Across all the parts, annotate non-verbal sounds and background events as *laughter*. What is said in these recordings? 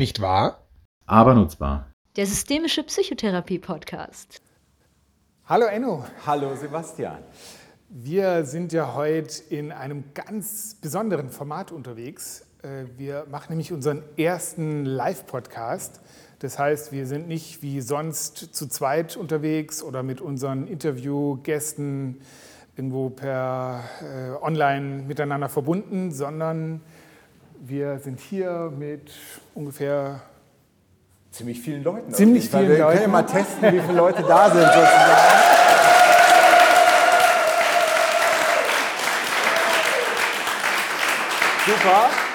Nicht wahr? Aber nutzbar. Der systemische Psychotherapie-Podcast. Hallo Enno. Hallo Sebastian. Wir sind ja heute in einem ganz besonderen Format unterwegs. Äh, wir machen nämlich unseren ersten Live-Podcast. Das heißt, wir sind nicht wie sonst zu zweit unterwegs oder mit unseren Interviewgästen irgendwo per äh, online miteinander verbunden, sondern wir sind hier mit ungefähr ziemlich vielen Leuten. Ziemlich vielen wir Leuten. Wir können ja mal testen, wie viele Leute da sind sozusagen. Super.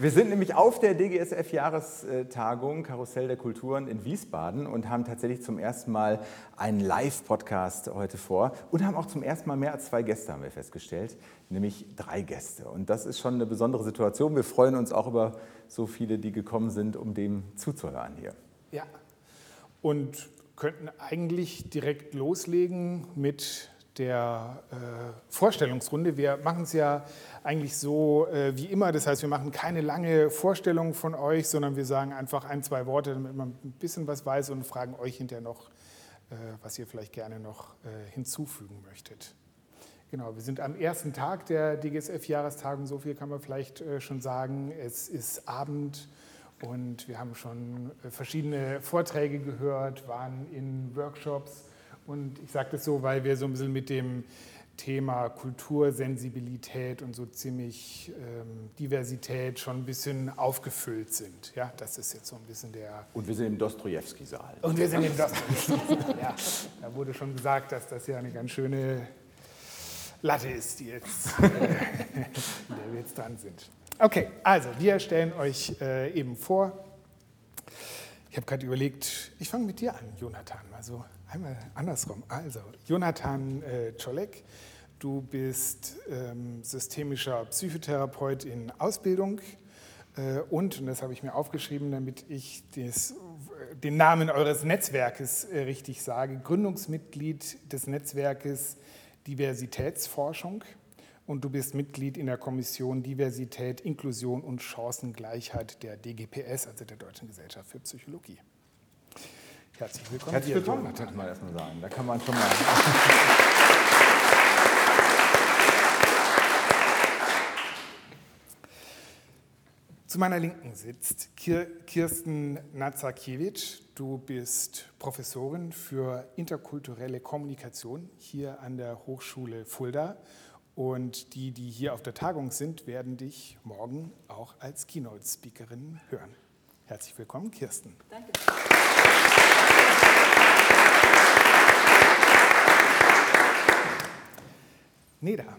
Wir sind nämlich auf der DGSF-Jahrestagung Karussell der Kulturen in Wiesbaden und haben tatsächlich zum ersten Mal einen Live-Podcast heute vor und haben auch zum ersten Mal mehr als zwei Gäste, haben wir festgestellt, nämlich drei Gäste. Und das ist schon eine besondere Situation. Wir freuen uns auch über so viele, die gekommen sind, um dem zuzuhören hier. Ja, und könnten eigentlich direkt loslegen mit der äh, Vorstellungsrunde. Wir machen es ja eigentlich so äh, wie immer. Das heißt, wir machen keine lange Vorstellung von euch, sondern wir sagen einfach ein, zwei Worte, damit man ein bisschen was weiß und fragen euch hinterher noch, äh, was ihr vielleicht gerne noch äh, hinzufügen möchtet. Genau, wir sind am ersten Tag der DGSF-Jahrestagung, so viel kann man vielleicht äh, schon sagen. Es ist Abend und wir haben schon äh, verschiedene Vorträge gehört, waren in Workshops und ich sage das so, weil wir so ein bisschen mit dem Thema Kultursensibilität und so ziemlich ähm, Diversität schon ein bisschen aufgefüllt sind. Ja, das ist jetzt so ein bisschen der. Und wir sind im Dostojewski-Saal. Und wir sind im Dostojewski-Saal. ja, da wurde schon gesagt, dass das ja eine ganz schöne Latte ist, die jetzt, äh, *laughs* in der wir jetzt dran sind. Okay, also wir stellen euch äh, eben vor. Ich habe gerade überlegt, ich fange mit dir an, Jonathan. Also einmal andersrum. Also, Jonathan äh, Czolek, du bist ähm, systemischer Psychotherapeut in Ausbildung äh, und, und das habe ich mir aufgeschrieben, damit ich des, den Namen eures Netzwerkes äh, richtig sage, Gründungsmitglied des Netzwerkes Diversitätsforschung und du bist Mitglied in der Kommission Diversität, Inklusion und Chancengleichheit der DGPS, also der Deutschen Gesellschaft für Psychologie. Herzlich willkommen. Herzlich willkommen, Jonathan. könnte man erstmal sagen. Da kann man schon mal. Zu meiner Linken sitzt Kirsten Nazakiewicz. Du bist Professorin für interkulturelle Kommunikation hier an der Hochschule Fulda. Und die, die hier auf der Tagung sind, werden dich morgen auch als Keynote-Speakerin hören. Herzlich willkommen, Kirsten. Danke. Neda.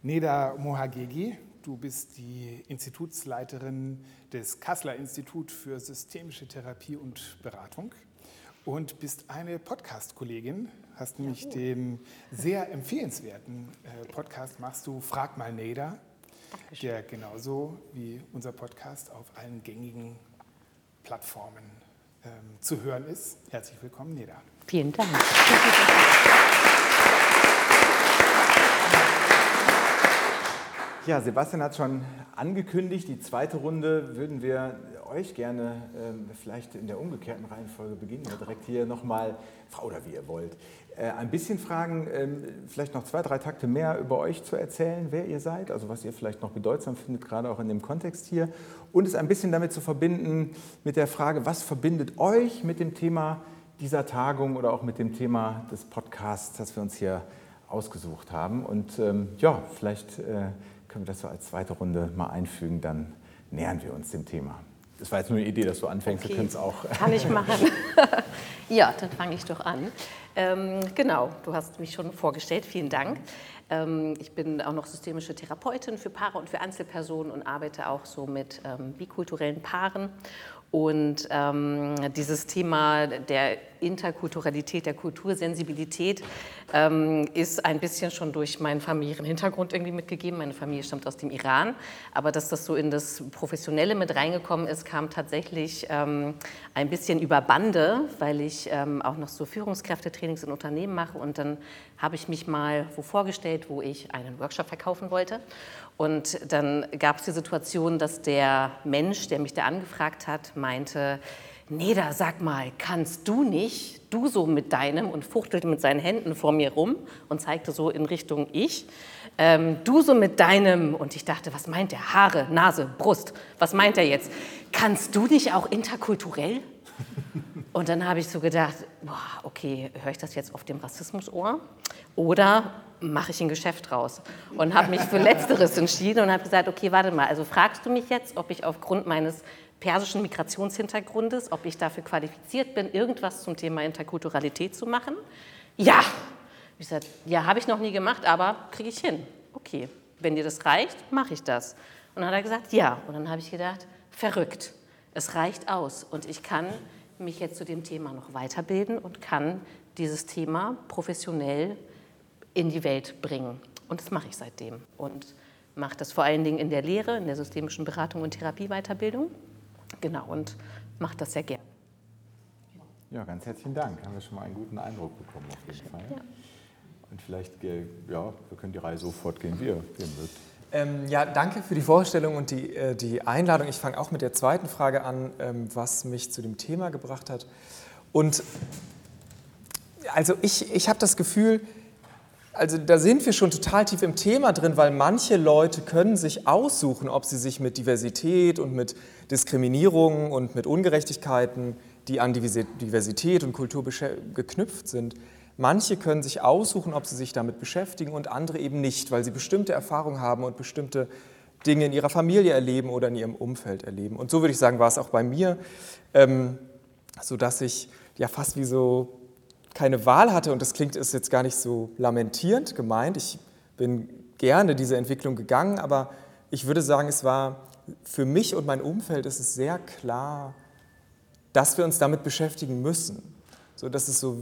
Neda Mohagegi, du bist die Institutsleiterin des Kasseler Institut für systemische Therapie und Beratung und bist eine Podcast-Kollegin, hast nämlich den sehr empfehlenswerten äh, Podcast machst du Frag mal Neda, der genauso wie unser Podcast auf allen gängigen Plattformen ähm, zu hören ist. Herzlich willkommen, Neda. Vielen Dank. Ja, Sebastian hat schon angekündigt, die zweite Runde würden wir euch gerne ähm, vielleicht in der umgekehrten Reihenfolge beginnen. Wir direkt hier nochmal, Frau oder wie ihr wollt, ein bisschen fragen, ähm, vielleicht noch zwei, drei Takte mehr über euch zu erzählen, wer ihr seid, also was ihr vielleicht noch bedeutsam findet, gerade auch in dem Kontext hier. Und es ein bisschen damit zu verbinden mit der Frage, was verbindet euch mit dem Thema dieser Tagung oder auch mit dem Thema des Podcasts, das wir uns hier ausgesucht haben. Und ähm, ja, vielleicht äh, können wir das so als zweite Runde mal einfügen, dann nähern wir uns dem Thema. Das war jetzt nur eine Idee, dass du anfängst, Okay. du könntest auch. Kann ich machen. *laughs* ja, dann fange ich doch an. Ähm, genau, du hast mich schon vorgestellt, vielen Dank. Ähm, ich bin auch noch systemische Therapeutin für Paare und für Einzelpersonen und arbeite auch so mit ähm, bikulturellen Paaren. Und ähm, dieses Thema der Interkulturalität, der Kultursensibilität ähm, ist ein bisschen schon durch meinen familiären Hintergrund irgendwie mitgegeben. Meine Familie stammt aus dem Iran, aber dass das so in das Professionelle mit reingekommen ist, kam tatsächlich ähm, ein bisschen über Bande, weil ich ähm, auch noch so Führungskräftetrainings in Unternehmen mache. Und dann habe ich mich mal wo vorgestellt, wo ich einen Workshop verkaufen wollte. Und dann gab es die Situation, dass der Mensch, der mich da angefragt hat, meinte, Neda, sag mal, kannst du nicht, du so mit deinem und fuchtelte mit seinen Händen vor mir rum und zeigte so in Richtung ich, ähm, du so mit deinem, und ich dachte, was meint der? Haare, Nase, Brust, was meint er jetzt? Kannst du nicht auch interkulturell? *laughs* Und dann habe ich so gedacht, boah, okay, höre ich das jetzt auf dem Rassismusohr oder mache ich ein Geschäft draus? Und habe mich für *laughs* Letzteres entschieden und habe gesagt, okay, warte mal, also fragst du mich jetzt, ob ich aufgrund meines persischen Migrationshintergrundes, ob ich dafür qualifiziert bin, irgendwas zum Thema Interkulturalität zu machen? Ja. Ich sagte, ja, habe ich noch nie gemacht, aber kriege ich hin. Okay, wenn dir das reicht, mache ich das. Und dann hat er gesagt, ja. Und dann habe ich gedacht, verrückt. Es reicht aus und ich kann mich jetzt zu dem Thema noch weiterbilden und kann dieses Thema professionell in die Welt bringen. Und das mache ich seitdem und mache das vor allen Dingen in der Lehre, in der systemischen Beratung und Therapieweiterbildung. Genau, und mache das sehr gern. Ja, ganz herzlichen Dank. Haben wir schon mal einen guten Eindruck bekommen auf jeden Fall. Ja. Und vielleicht, ja, wir können die Reihe so fortgehen, wie ihr, wie ihr mögt. Ähm, ja, danke für die Vorstellung und die, äh, die Einladung. Ich fange auch mit der zweiten Frage an, ähm, was mich zu dem Thema gebracht hat. Und also ich, ich habe das Gefühl, also da sind wir schon total tief im Thema drin, weil manche Leute können sich aussuchen, ob sie sich mit Diversität und mit Diskriminierung und mit Ungerechtigkeiten, die an Diversität und Kultur geknüpft sind, Manche können sich aussuchen, ob sie sich damit beschäftigen und andere eben nicht, weil sie bestimmte Erfahrungen haben und bestimmte Dinge in ihrer Familie erleben oder in ihrem Umfeld erleben. Und so würde ich sagen, war es auch bei mir, ähm, sodass ich ja fast wie so keine Wahl hatte. Und das klingt ist jetzt gar nicht so lamentierend gemeint. Ich bin gerne diese Entwicklung gegangen, aber ich würde sagen, es war für mich und mein Umfeld ist es sehr klar, dass wir uns damit beschäftigen müssen. So, dass es so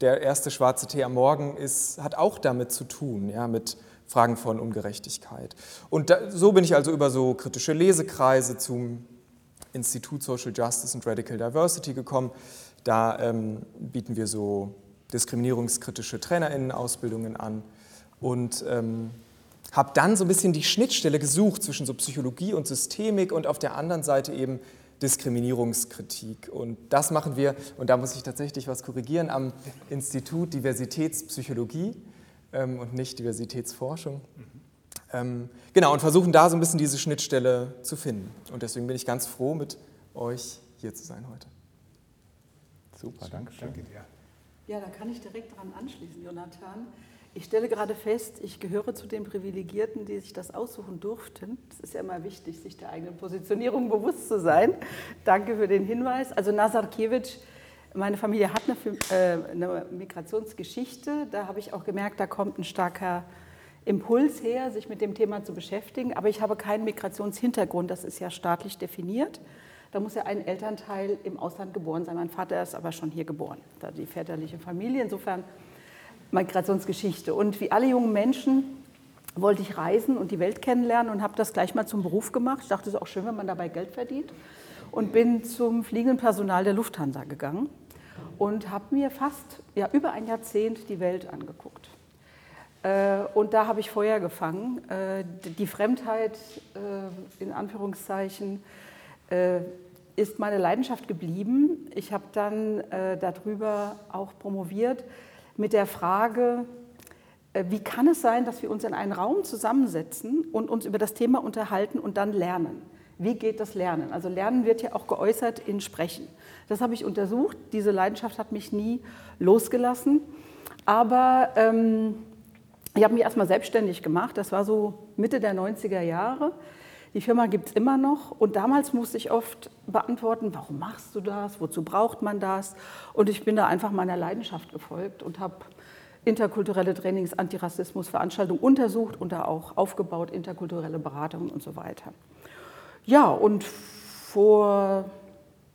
der erste schwarze Tee am Morgen ist, hat auch damit zu tun, ja, mit Fragen von Ungerechtigkeit. Und da, so bin ich also über so kritische Lesekreise zum Institut Social Justice and Radical Diversity gekommen. Da ähm, bieten wir so diskriminierungskritische TrainerInnen-Ausbildungen an und ähm, habe dann so ein bisschen die Schnittstelle gesucht zwischen so Psychologie und Systemik und auf der anderen Seite eben Diskriminierungskritik. Und das machen wir, und da muss ich tatsächlich was korrigieren, am Institut Diversitätspsychologie ähm, und nicht Diversitätsforschung. Ähm, genau, und versuchen da so ein bisschen diese Schnittstelle zu finden. Und deswegen bin ich ganz froh, mit euch hier zu sein heute. Super, danke schön. Danke dir. Ja, da kann ich direkt daran anschließen, Jonathan. Ich stelle gerade fest, ich gehöre zu den Privilegierten, die sich das aussuchen durften. Es ist ja immer wichtig, sich der eigenen Positionierung bewusst zu sein. Danke für den Hinweis. Also Nazarkiewicz, meine Familie hat eine, äh, eine Migrationsgeschichte. Da habe ich auch gemerkt, da kommt ein starker Impuls her, sich mit dem Thema zu beschäftigen. Aber ich habe keinen Migrationshintergrund, das ist ja staatlich definiert. Da muss ja ein Elternteil im Ausland geboren sein. Mein Vater ist aber schon hier geboren, da die väterliche Familie. Insofern Migrationsgeschichte. Und wie alle jungen Menschen wollte ich reisen und die Welt kennenlernen und habe das gleich mal zum Beruf gemacht. Ich dachte, es ist auch schön, wenn man dabei Geld verdient. Und bin zum fliegenden Personal der Lufthansa gegangen und habe mir fast ja, über ein Jahrzehnt die Welt angeguckt. Äh, und da habe ich Feuer gefangen. Äh, die Fremdheit, äh, in Anführungszeichen, ist meine Leidenschaft geblieben. Ich habe dann darüber auch promoviert mit der Frage, äh, wie kann es sein, dass wir uns in einen Raum zusammensetzen und uns über das Thema unterhalten und dann lernen? Wie geht das Lernen? Also Lernen wird ja auch geäußert in Sprechen. Das habe ich untersucht. Diese Leidenschaft hat mich nie losgelassen. Aber ähm, ich habe mich erstmal selbstständig gemacht. Das war so Mitte der 90er Jahre. Die Firma gibt es immer noch und damals musste ich oft beantworten, warum machst du das, wozu braucht man das? Und ich bin da einfach meiner Leidenschaft gefolgt und habe interkulturelle Trainings, Antirassismus, Veranstaltungen untersucht und da auch aufgebaut, interkulturelle Beratungen und so weiter. Ja, und vor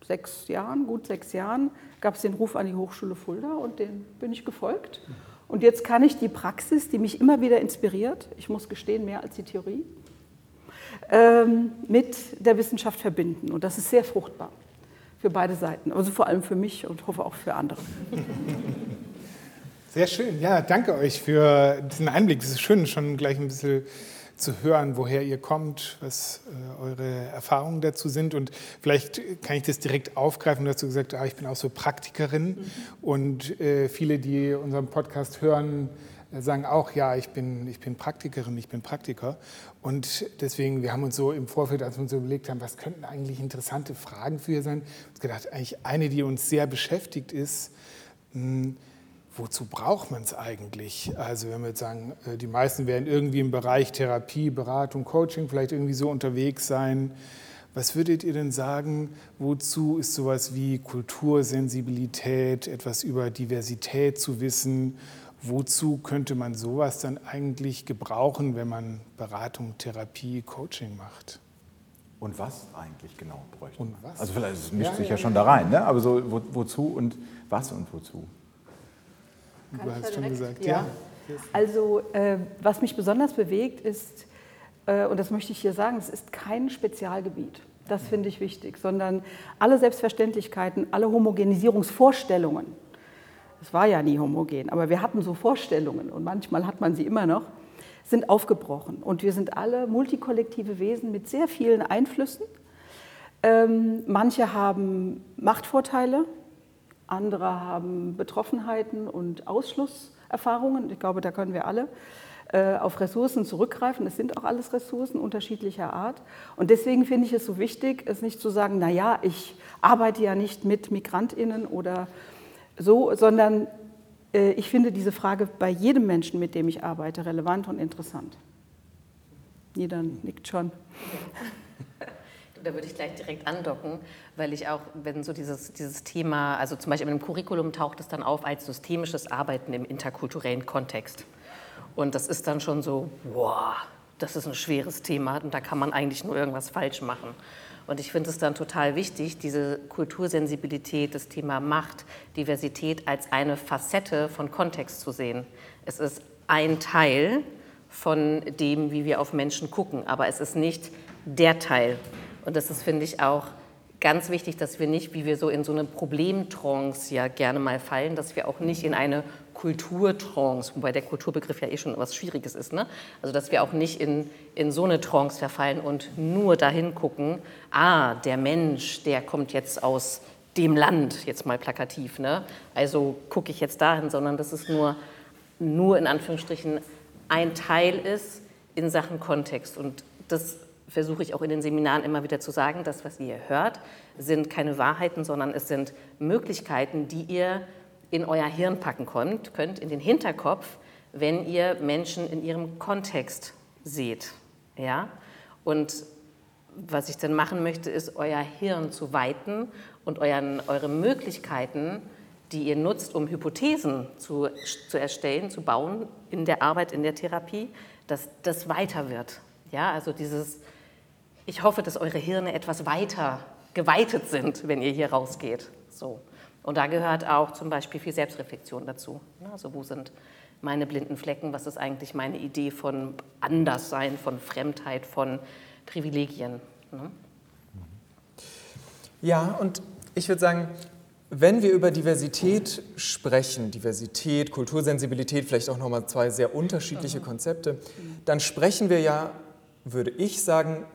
sechs Jahren, gut sechs Jahren, gab es den Ruf an die Hochschule Fulda und den bin ich gefolgt. Und jetzt kann ich die Praxis, die mich immer wieder inspiriert, ich muss gestehen, mehr als die Theorie, mit der Wissenschaft verbinden. Und das ist sehr fruchtbar für beide Seiten, also vor allem für mich und hoffe auch für andere. Sehr schön, ja, danke euch für diesen Einblick. Es ist schön, schon gleich ein bisschen zu hören, woher ihr kommt, was äh, eure Erfahrungen dazu sind. Und vielleicht kann ich das direkt aufgreifen. Du hast gesagt, ah, ich bin auch so Praktikerin. Mhm. Und äh, viele, die unseren Podcast hören, sagen auch, ja, ich bin, ich bin Praktikerin, ich bin Praktiker. Und deswegen, wir haben uns so im Vorfeld, als wir uns überlegt haben, was könnten eigentlich interessante Fragen für ihr sein, uns gedacht, eigentlich eine, die uns sehr beschäftigt ist, hm, wozu braucht man es eigentlich? Also wenn wir jetzt sagen, äh, die meisten werden irgendwie im Bereich Therapie, Beratung, Coaching vielleicht irgendwie so unterwegs sein. Was würdet ihr denn sagen, wozu ist sowas wie Kultursensibilität, etwas über Diversität zu wissen? Wozu könnte man sowas dann eigentlich gebrauchen, wenn man Beratung, Therapie, Coaching macht? Und was eigentlich genau bräuchte man? Und was? Also vielleicht es mischt ja, sich ja, ja, schon da rein, ne? aber so wo, wozu und was und wozu? Kann du hast schon gesagt, ja. ja. Also äh, was mich besonders bewegt ist, äh, und das möchte ich hier sagen, es ist kein Spezialgebiet. Das finde ich wichtig, sondern alle Selbstverständlichkeiten, alle Homogenisierungsvorstellungen. Es war ja nie homogen, aber wir hatten so Vorstellungen und manchmal hat man sie immer noch, sind aufgebrochen. Und wir sind alle multikollektive Wesen mit sehr vielen Einflüssen. Ähm, manche haben Machtvorteile, andere haben Betroffenheiten und Ausschlusserfahrungen. Ich glaube, da können wir alle äh, auf Ressourcen zurückgreifen. Es sind auch alles Ressourcen unterschiedlicher Art. Und deswegen finde ich es so wichtig, es nicht zu sagen, na ja, ich arbeite ja nicht mit Migrantinnen oder so, sondern äh, ich finde diese Frage bei jedem Menschen, mit dem ich arbeite, relevant und interessant. Jeder nickt schon. *laughs* Da würde ich gleich direkt andocken, weil ich auch, wenn so dieses, dieses Thema, also zum Beispiel im Curriculum taucht es dann auf als systemisches Arbeiten im interkulturellen Kontext. Und das ist dann schon so, wow, das ist ein schweres Thema und da kann man eigentlich nur irgendwas falsch machen. Und ich finde es dann total wichtig, diese Kultursensibilität, das Thema Macht, Diversität als eine Facette von Kontext zu sehen. Es ist ein Teil von dem, wie wir auf Menschen gucken, aber es ist nicht der Teil. Und das ist, finde ich, auch ganz wichtig, dass wir nicht, wie wir so in so eine Problemtrance ja gerne mal fallen, dass wir auch nicht in eine Kulturtrance, wobei der Kulturbegriff ja eh schon was Schwieriges ist, ne? also dass wir auch nicht in, in so eine Trance verfallen und nur dahin gucken, ah, der Mensch, der kommt jetzt aus dem Land, jetzt mal plakativ, ne? also gucke ich jetzt dahin, sondern dass es nur, nur in Anführungsstrichen ein Teil ist in Sachen Kontext und das versuche ich auch in den Seminaren immer wieder zu sagen, das, was ihr hört, sind keine Wahrheiten, sondern es sind Möglichkeiten, die ihr in euer Hirn packen könnt, könnt in den Hinterkopf, wenn ihr Menschen in ihrem Kontext seht. Ja? Und was ich dann machen möchte, ist, euer Hirn zu weiten und euren, eure Möglichkeiten, die ihr nutzt, um Hypothesen zu, zu erstellen, zu bauen in der Arbeit, in der Therapie, dass das weiter wird. Ja, also dieses ich hoffe, dass eure Hirne etwas weiter geweitet sind, wenn ihr hier rausgeht. So. Und da gehört auch zum Beispiel viel Selbstreflexion dazu. Also wo sind meine blinden Flecken? Was ist eigentlich meine Idee von Anderssein, von Fremdheit, von Privilegien? Ne? Ja, und ich würde sagen, wenn wir über Diversität sprechen, Diversität, Kultursensibilität, vielleicht auch nochmal zwei sehr unterschiedliche Konzepte, dann sprechen wir ja, würde ich sagen,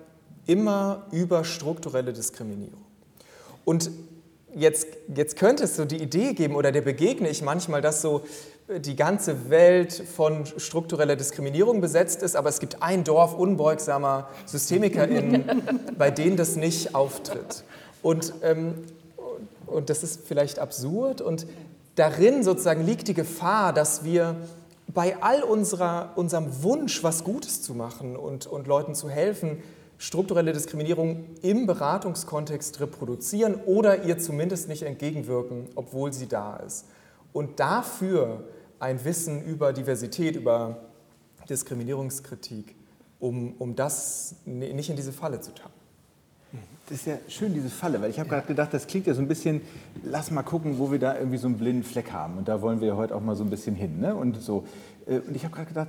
immer über strukturelle Diskriminierung. Und jetzt, jetzt könnte es so die Idee geben, oder der begegne ich manchmal, dass so äh, die ganze Welt von struktureller Diskriminierung besetzt ist, aber es gibt ein Dorf unbeugsamer SystemikerInnen, *laughs* bei denen das nicht auftritt. Und, ähm, und das ist vielleicht absurd und darin sozusagen liegt die Gefahr, dass wir bei all unserer, unserem Wunsch, was Gutes zu machen und, und Leuten zu helfen, strukturelle Diskriminierung im Beratungskontext reproduzieren oder ihr zumindest nicht entgegenwirken, obwohl sie da ist. Und dafür ein Wissen über Diversität, über Diskriminierungskritik, um, um das nicht in diese Falle zu tappen. das ist ja schön, diese Falle, weil ich habe gerade gedacht, das klingt ja so ein bisschen, lass mal gucken, wo wir da irgendwie so einen blinden Fleck haben. Und da wollen wir heute auch mal so ein bisschen hin. Ne? Und, so. Äh, und ich habe gerade gedacht,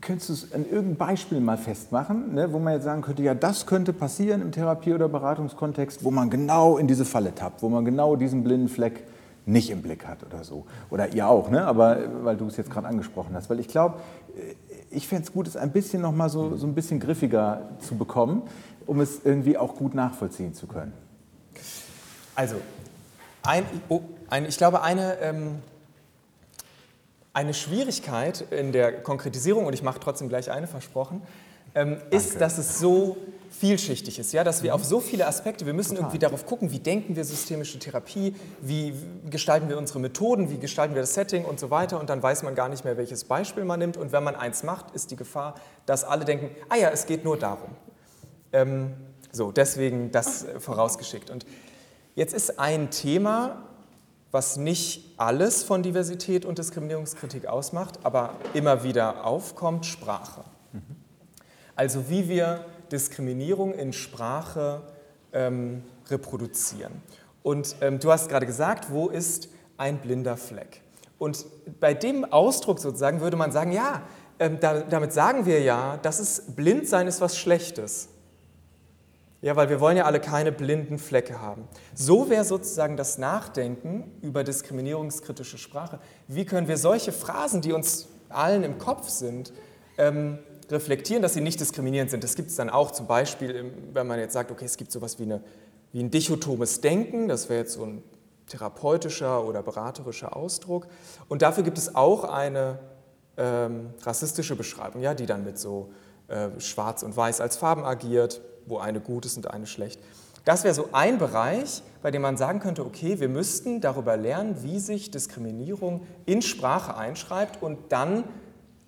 könntest du es an irgendeinem Beispiel mal festmachen, ne, wo man jetzt sagen könnte, ja, das könnte passieren im Therapie- oder Beratungskontext, wo man genau in diese Falle tappt, wo man genau diesen blinden Fleck nicht im Blick hat oder so. Oder ihr auch, ne? aber weil du es jetzt gerade angesprochen hast. Weil ich glaube, äh, ich fände es gut, es ein bisschen noch mal so, so ein bisschen griffiger zu bekommen, um es irgendwie auch gut nachvollziehen zu können. Also, ein, oh, ein, ich glaube, eine, ähm, eine Schwierigkeit in der Konkretisierung, und ich mache trotzdem gleich eine versprochen, ähm, ist, dass es so vielschichtig ist, ja, dass wir auf so viele Aspekte, wir müssen Total. irgendwie darauf gucken, wie denken wir systemische Therapie, wie gestalten wir unsere Methoden, wie gestalten wir das Setting und so weiter und dann weiß man gar nicht mehr, welches Beispiel man nimmt und wenn man eins macht, ist die Gefahr, dass alle denken, ah ja, es geht nur darum. Ähm, so, deswegen das vorausgeschickt. Und jetzt ist ein Thema, was nicht alles von Diversität und Diskriminierungskritik ausmacht, aber immer wieder aufkommt, Sprache. Mhm. Also wie wir Diskriminierung in Sprache ähm, reproduzieren. Und ähm, du hast gerade gesagt, wo ist ein blinder Fleck? Und bei dem Ausdruck sozusagen würde man sagen, ja, ähm, da, damit sagen wir ja, dass es Blindsein ist was Schlechtes. Ja, weil wir wollen ja alle keine blinden Flecke haben. So wäre sozusagen das Nachdenken über diskriminierungskritische Sprache. Wie können wir solche Phrasen, die uns allen im Kopf sind, ähm, reflektieren, dass sie nicht diskriminierend sind. Das gibt es dann auch zum Beispiel, wenn man jetzt sagt, okay, es gibt sowas wie, eine, wie ein dichotomes Denken, das wäre jetzt so ein therapeutischer oder beraterischer Ausdruck. Und dafür gibt es auch eine ähm, rassistische Beschreibung, ja, die dann mit so äh, Schwarz und Weiß als Farben agiert, wo eine gut ist und eine schlecht. Das wäre so ein Bereich, bei dem man sagen könnte, okay, wir müssten darüber lernen, wie sich Diskriminierung in Sprache einschreibt und dann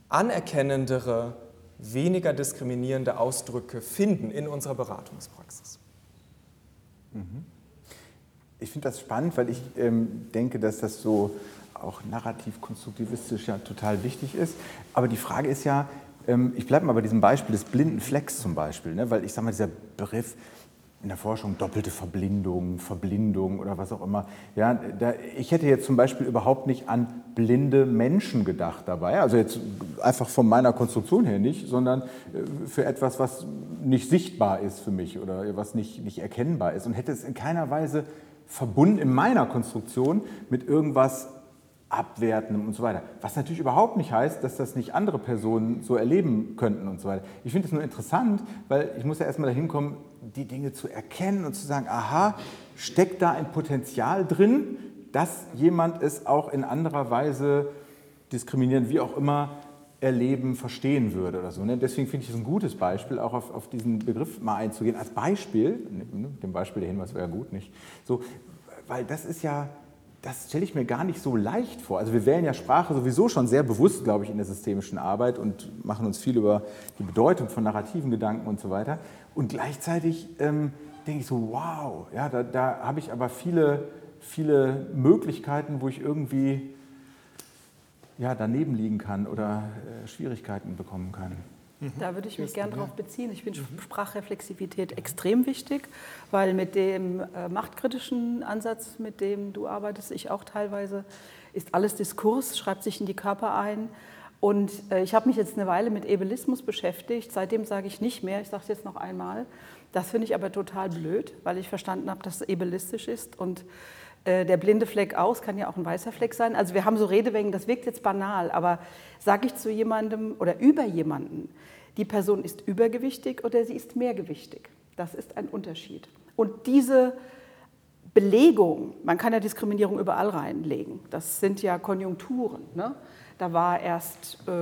anerkennendere weniger diskriminierende Ausdrücke finden in unserer Beratungspraxis. Mhm. Ich finde das spannend, weil ich ähm, denke, dass das so auch narrativ-konstruktivistisch ja total wichtig ist. Aber die Frage ist ja, ich bleibe mal bei diesem Beispiel des blinden Flecks zum Beispiel, ne? weil ich sage mal, dieser Begriff, in der Forschung doppelte Verblindung, Verblindung oder was auch immer. Ja, da, ich hätte jetzt zum Beispiel überhaupt nicht an blinde Menschen gedacht dabei, also jetzt einfach von meiner Konstruktion her nicht, sondern äh, für etwas, was nicht sichtbar ist für mich oder was nicht, nicht erkennbar ist und hätte es in keiner Weise verbunden in meiner Konstruktion mit irgendwas Abwertendem und so weiter. Was natürlich überhaupt nicht heißt, dass das nicht andere Personen so erleben könnten und so weiter. Ich finde es nur interessant, weil ich muss ja erstmal dahin kommen, die Dinge zu erkennen und zu sagen, aha, steckt da ein Potenzial drin, dass jemand es auch in anderer Weise diskriminieren, wie auch immer, erleben, verstehen würde oder so. Ne? Deswegen finde ich es ein gutes Beispiel, auch auf, auf, diesen Begriff mal einzugehen, als Beispiel, ne, dem Beispiel der Hinweis wäre gut, nicht? So, weil das ist ja, das stelle ich mir gar nicht so leicht vor. Also wir wählen ja Sprache sowieso schon sehr bewusst, glaube ich, in der systemischen Arbeit und machen uns viel über die Bedeutung von narrativen Gedanken und so weiter. Und gleichzeitig ähm, denke ich so, wow, ja, da, da habe ich aber viele, viele Möglichkeiten, wo ich irgendwie ja, daneben liegen kann oder äh, Schwierigkeiten bekommen kann. Mhm. Da würde ich mich gerne darauf beziehen. Ich finde mhm. Sprachreflexivität extrem wichtig, weil mit dem äh, machtkritischen Ansatz, mit dem du arbeitest, ich auch teilweise, ist alles Diskurs, schreibt sich in die Körper ein. Und äh, ich habe mich jetzt eine Weile mit Ebelismus beschäftigt. Seitdem sage ich nicht mehr. Ich sage es jetzt noch einmal. Das finde ich aber total blöd, weil ich verstanden habe, dass es ebelistisch ist. Und der blinde Fleck aus kann ja auch ein weißer Fleck sein. Also wir haben so Redewängen, das wirkt jetzt banal, aber sage ich zu jemandem oder über jemanden, die Person ist übergewichtig oder sie ist mehrgewichtig. Das ist ein Unterschied. Und diese Belegung, man kann ja Diskriminierung überall reinlegen, das sind ja Konjunkturen. Ne? Da war erst, äh,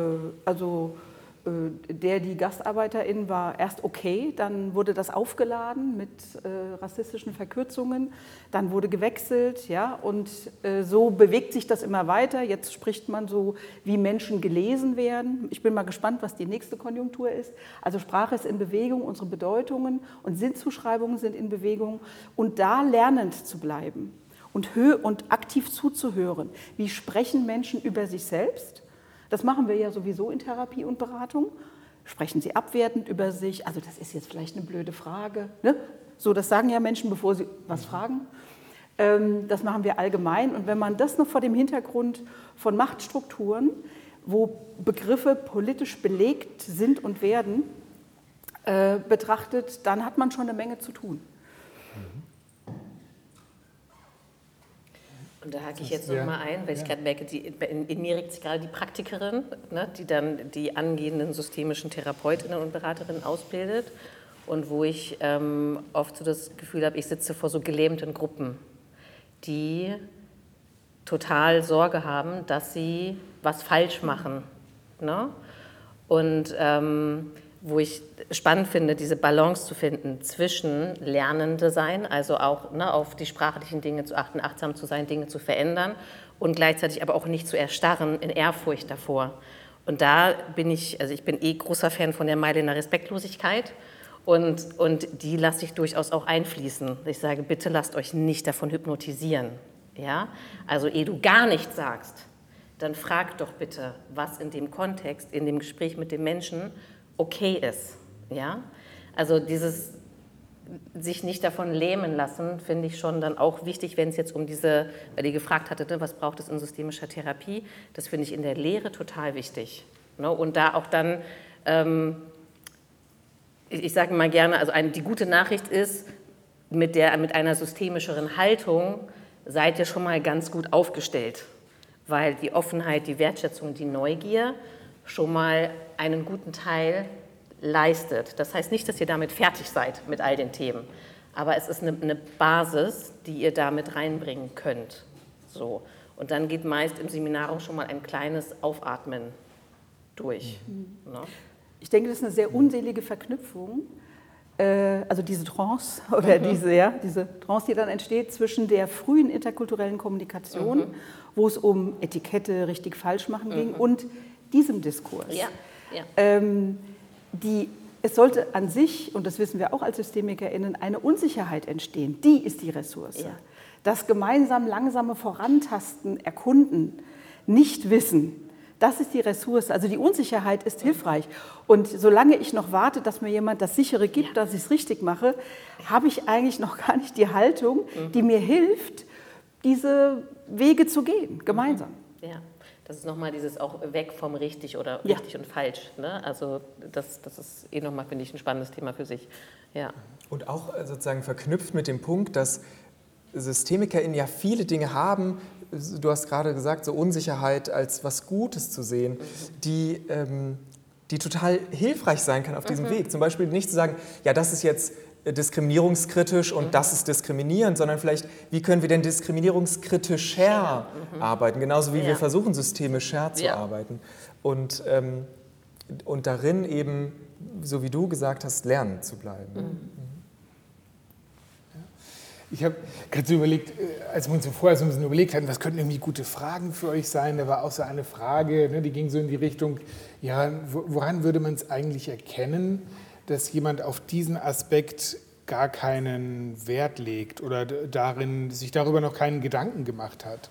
also äh, der, die Gastarbeiterin war erst okay, dann wurde das aufgeladen mit äh, rassistischen Verkürzungen, dann wurde gewechselt, ja, und äh, so bewegt sich das immer weiter. Jetzt spricht man so, wie Menschen gelesen werden. Ich bin mal gespannt, was die nächste Konjunktur ist. Also Sprache ist in Bewegung, unsere Bedeutungen und Sinnzuschreibungen sind in Bewegung und da lernend zu bleiben und, und aktiv zuzuhören. Wie sprechen Menschen über sich selbst? Das machen wir ja sowieso in Therapie und Beratung. Sprechen Sie abwertend über sich? Also das ist jetzt vielleicht eine blöde Frage. Ne? So, das sagen ja Menschen, bevor sie was fragen. Ähm, das machen wir allgemein. Und wenn man das noch vor dem Hintergrund von Machtstrukturen, wo Begriffe politisch belegt sind und werden, äh, betrachtet, dann hat man schon eine Menge zu tun. Und da hake ich jetzt noch mal ein, weil ich gerade merke, die, in, in, mir regt sich gerade die Praktikerin, ne, die dann die angehenden systemischen Therapeutinnen und Beraterinnen ausbildet und wo ich ähm, oft so das Gefühl habe, ich sitze vor so gelähmten Gruppen, die total Sorge haben, dass sie was falsch machen. Ne? Und ähm, wo ich spannend finde, diese Balance zu finden zwischen Lernende sein, also auch ne, auf die sprachlichen Dinge zu achten, achtsam zu sein, Dinge zu verändern und gleichzeitig aber auch nicht zu erstarren in Ehrfurcht davor. Und da bin ich, also ich bin eh großer Fan von der Meile in der Respektlosigkeit und, und die lasse ich durchaus auch einfließen. Ich sage, bitte lasst euch nicht davon hypnotisieren. Ja? Also ehe du gar nichts sagst, dann frag doch bitte, was in dem Kontext, in dem Gespräch mit dem Menschen okay ist. Ja? Also dieses sich nicht davon lähmen lassen, finde ich schon dann auch wichtig, wenn es jetzt um diese, weil ihr gefragt hattet, ne, was braucht es in systemischer Therapie, das finde ich in der Lehre total wichtig. Ne? Und da auch dann, ähm, ich, ich sage mal gerne, also eine, die gute Nachricht ist, mit, der, mit einer systemischeren Haltung seid ihr schon mal ganz gut aufgestellt, weil die Offenheit, die Wertschätzung, die Neugier schon mal einen guten Teil leistet. Das heißt nicht, dass ihr damit fertig seid mit all den Themen, aber es ist eine, eine Basis, die ihr damit reinbringen könnt. So. Und dann geht meist im Seminarium schon mal ein kleines Aufatmen durch. Mhm. Ne? Ich denke, das ist eine sehr unselige Verknüpfung. Äh, also diese Trance *laughs* oder mhm. diese, ja, diese Trance, die dann entsteht zwischen der frühen interkulturellen Kommunikation, mhm. wo es um Etikette richtig falsch machen ging, mhm. und diesem Diskurs. Ja, ja. Ähm, die, es sollte an sich, und das wissen wir auch als SystemikerInnen, eine Unsicherheit entstehen. Die ist die Ressource. Ja. Das gemeinsam langsame Vorantasten, Erkunden, nicht wissen, das ist die Ressource. Also die Unsicherheit ist hilfreich. Und solange ich noch warte, dass mir jemand das sichere gibt, ja. dass ich es richtig mache, habe ich eigentlich noch gar nicht die Haltung, mhm. die mir hilft, diese Wege zu gehen, gemeinsam. Ja. Das ist nochmal dieses auch weg vom richtig oder ja. richtig und falsch. Ne? Also das, das ist eh nochmal, finde ich, ein spannendes Thema für sich. Ja. Und auch äh, sozusagen verknüpft mit dem Punkt, dass SystemikerInnen ja viele Dinge haben, du hast gerade gesagt, so Unsicherheit als was Gutes zu sehen, mhm. die, ähm, die total hilfreich sein kann auf diesem mhm. Weg. Zum Beispiel nicht zu sagen, ja, das ist jetzt diskriminierungskritisch und mhm. das ist diskriminierend, sondern vielleicht, wie können wir denn diskriminierungskritischer mhm. arbeiten, genauso wie ja. wir versuchen, systemischer zu ja. arbeiten. Und, ähm, und darin eben, so wie du gesagt hast, lernen zu bleiben. Mhm. mhm. Ich habe gerade so überlegt, äh, als wir uns vorher so ein bisschen überlegt hatten, was könnten irgendwie gute Fragen für euch sein, da war auch so eine Frage, ne, die ging so in die Richtung, ja, woran würde man es eigentlich erkennen, dass jemand auf diesen Aspekt gar keinen Wert legt oder darin sich darüber noch keinen Gedanken gemacht hat.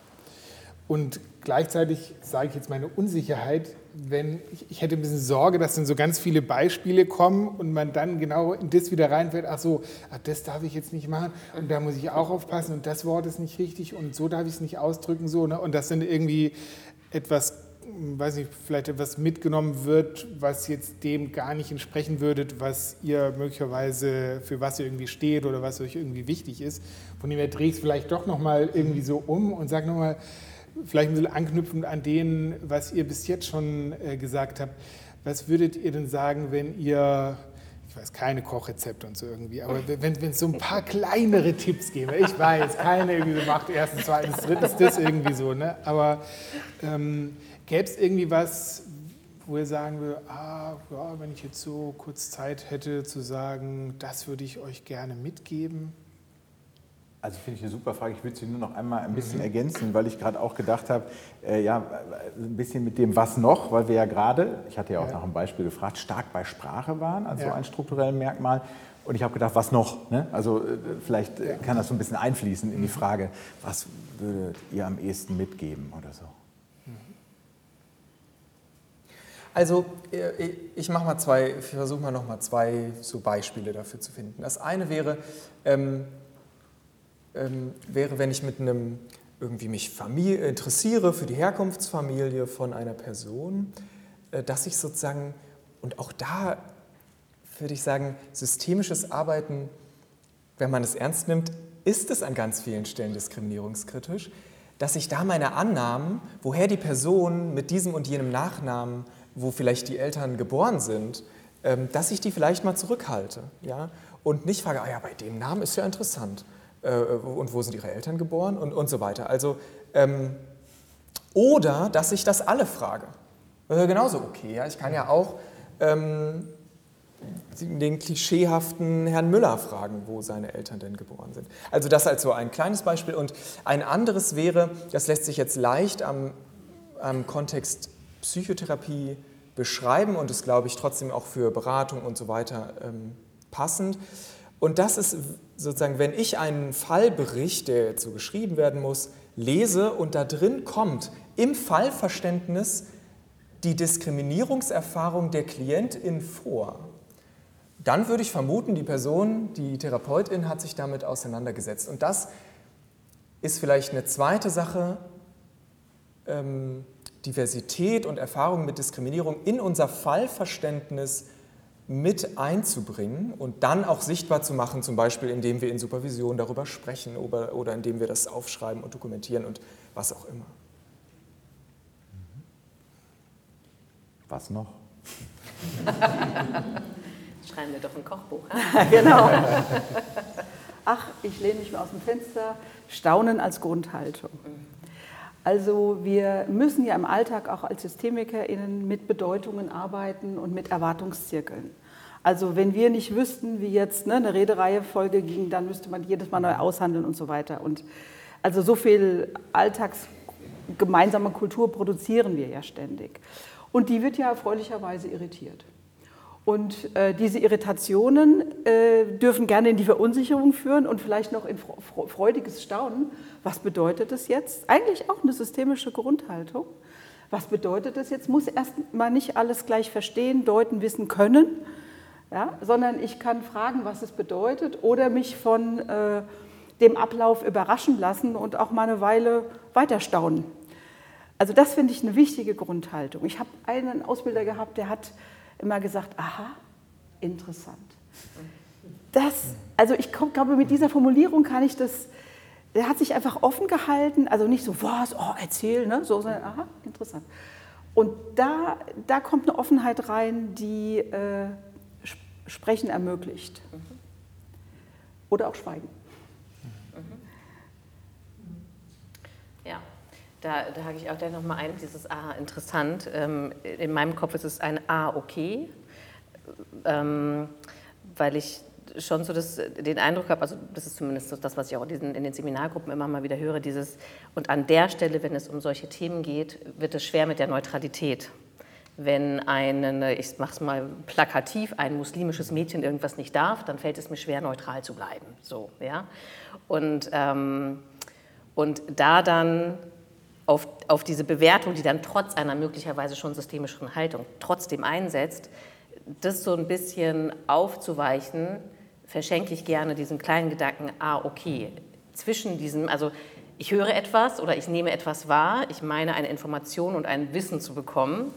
Und gleichzeitig sage ich jetzt meine Unsicherheit, wenn ich, ich, hätte ein bisschen Sorge, dass dann so ganz viele Beispiele kommen und man dann genau in das wieder reinfällt, ach so, ach, das darf ich jetzt nicht machen und da muss ich auch aufpassen und das Wort ist nicht richtig und so darf ich es nicht ausdrücken, so, ne? und das sind irgendwie etwas weiß nicht, vielleicht etwas mitgenommen wird, was jetzt dem gar nicht entsprechen würde, was ihr möglicherweise, für was ihr irgendwie steht oder was euch irgendwie wichtig ist. Von dem her dreht es vielleicht doch nochmal irgendwie so um und sagt nochmal, vielleicht ein bisschen anknüpfend an den, was ihr bis jetzt schon äh, gesagt habt. Was würdet ihr denn sagen, wenn ihr ich weiß, keine Kochrezepte und so irgendwie, aber wenn es so ein paar kleinere Tipps gäbe, ich weiß, keine irgendwie so macht erstens, zweitens, drittens, das irgendwie so, ne? aber ähm, Gäbe es irgendwie was, wo ihr sagen würdet, ah, ja, wenn ich jetzt so kurz Zeit hätte zu sagen, das würde ich euch gerne mitgeben? Also finde ich eine super Frage. Ich würde sie nur noch einmal ein bisschen mhm. ergänzen, weil ich gerade auch gedacht habe, äh, ja, ein bisschen mit dem Was noch, weil wir ja gerade, ich hatte ja auch ja. nach einem Beispiel gefragt, stark bei Sprache waren, also ja. ein strukturelles Merkmal. Und ich habe gedacht, was noch? Ne? Also äh, vielleicht äh, kann das so ein bisschen einfließen in die mhm. Frage, was würdet ihr am ehesten mitgeben oder so? Also äh, ich mache mal zwei, versuche mal noch mal zwei so Beispiele dafür zu finden. Das eine wäre, ähm, ähm, wäre, wenn ich mit einem irgendwie mich Familie, interessiere für die Herkunftsfamilie von einer Person, äh, dass ich sozusagen und auch da würde ich sagen, systemisches Arbeiten, wenn man es ernst nimmt, ist es an ganz vielen Stellen diskriminierungskritisch, dass ich da meine Annahmen, woher die Person mit diesem und jenem Nachnamen, wo vielleicht die Eltern geboren sind, ähm, dass ich die vielleicht mal zurückhalte ja? und nicht frage, ah ja, bei dem Namen ist ja interessant äh, und wo sind ihre Eltern geboren und, und so weiter. Also, ähm, oder dass ich das alle frage. Das genauso okay. Ja? Ich kann ja auch ähm, den klischeehaften Herrn Müller fragen, wo seine Eltern denn geboren sind. Also das als so ein kleines Beispiel. Und ein anderes wäre, das lässt sich jetzt leicht am, am Kontext Psychotherapie beschreiben und ist, glaube ich, trotzdem auch für Beratung und so weiter ähm, passend. Und das ist sozusagen, wenn ich einen Fallbericht, der jetzt so geschrieben werden muss, lese und da drin kommt im Fallverständnis die Diskriminierungserfahrung der Klientin vor, dann würde ich vermuten, die Person, die Therapeutin hat sich damit auseinandergesetzt. Und das ist vielleicht eine zweite Sache, ähm, Diversität und Erfahrung mit Diskriminierung in unser Fallverständnis mit einzubringen und dann auch sichtbar zu machen, zum Beispiel indem wir in Supervision darüber sprechen oder, oder indem wir das aufschreiben und dokumentieren und was auch immer. Was noch? *laughs* Schreiben wir doch ein Kochbuch. *laughs* *laughs* genau. Ach, ich lehne mich mal aus dem Fenster. Staunen als Grundhaltung. Also wir müssen ja im Alltag auch als SystemikerInnen mit Bedeutungen arbeiten und mit Erwartungszirkeln. Also wenn wir nicht wüssten, wie jetzt ne, eine Redereihe-Folge ging, dann müsste man jedes Mal neu aushandeln und so weiter. Und also so viel alltagsgemeinsame Kultur produzieren wir ja ständig. Und die wird ja erfreulicherweise irritiert. Und äh, diese Irritationen äh, dürfen gerne in die Verunsicherung führen und vielleicht noch in freudiges Staunen. Was bedeutet das jetzt? Eigentlich auch eine systemische Grundhaltung. Was bedeutet das jetzt? Muss erst mal nicht alles gleich verstehen, deuten, wissen können, ja, sondern ich kann fragen, was es bedeutet oder mich von äh, dem Ablauf überraschen lassen und auch mal eine Weile weiter staunen. Also das finde ich eine wichtige Grundhaltung. Ich habe einen Ausbilder gehabt, der hat immer gesagt, aha, interessant. Das, also ich glaube, mit dieser Formulierung kann ich das, der hat sich einfach offen gehalten, also nicht so, was, oh, erzähl, ne? so, sondern, aha, interessant. Und da, da kommt eine Offenheit rein, die äh, Sprechen ermöglicht. Oder auch Schweigen. Ja, da, da hake ich auch gleich nochmal ein, dieses A interessant. Ähm, in meinem Kopf ist es ein A okay, ähm, weil ich schon so das, den Eindruck habe, also das ist zumindest das, was ich auch in, diesen, in den Seminargruppen immer mal wieder höre, dieses, und an der Stelle, wenn es um solche Themen geht, wird es schwer mit der Neutralität. Wenn ein, ich mache es mal plakativ, ein muslimisches Mädchen irgendwas nicht darf, dann fällt es mir schwer, neutral zu bleiben. So, ja? und, ähm, und da dann auf, auf diese Bewertung, die dann trotz einer möglicherweise schon systemischeren Haltung trotzdem einsetzt, das so ein bisschen aufzuweichen, verschenke ich gerne diesen kleinen Gedanken, ah, okay, zwischen diesem, also ich höre etwas oder ich nehme etwas wahr, ich meine eine Information und ein Wissen zu bekommen,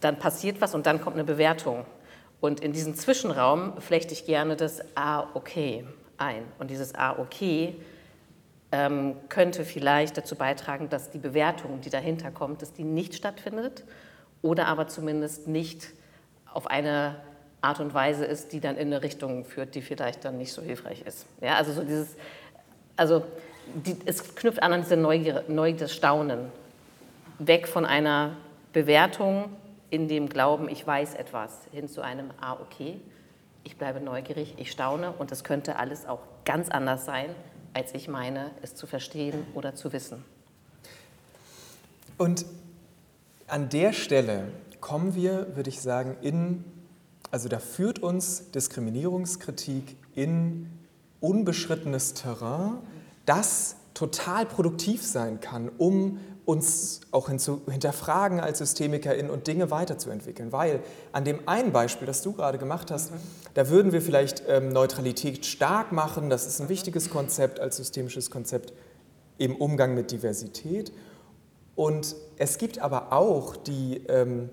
dann passiert was und dann kommt eine Bewertung. Und in diesen Zwischenraum flechte ich gerne das Ah, okay ein. Und dieses Ah, okay könnte vielleicht dazu beitragen, dass die Bewertung, die dahinter kommt, dass die nicht stattfindet oder aber zumindest nicht auf eine Art und Weise ist, die dann in eine Richtung führt, die vielleicht dann nicht so hilfreich ist. Ja, also so dieses, also die, es knüpft an an diese Neugier, Neugier, Staunen, weg von einer Bewertung in dem Glauben, ich weiß etwas, hin zu einem, ah okay, ich bleibe neugierig, ich staune und es könnte alles auch ganz anders sein, als ich meine, es zu verstehen oder zu wissen. Und an der Stelle kommen wir, würde ich sagen, in, also da führt uns Diskriminierungskritik in unbeschrittenes Terrain, das total produktiv sein kann, um uns auch hinzu, hinterfragen als SystemikerInnen und Dinge weiterzuentwickeln. Weil an dem einen Beispiel, das du gerade gemacht hast, mhm. da würden wir vielleicht ähm, Neutralität stark machen. Das ist ein wichtiges Konzept als systemisches Konzept im Umgang mit Diversität. Und es gibt aber auch die ähm,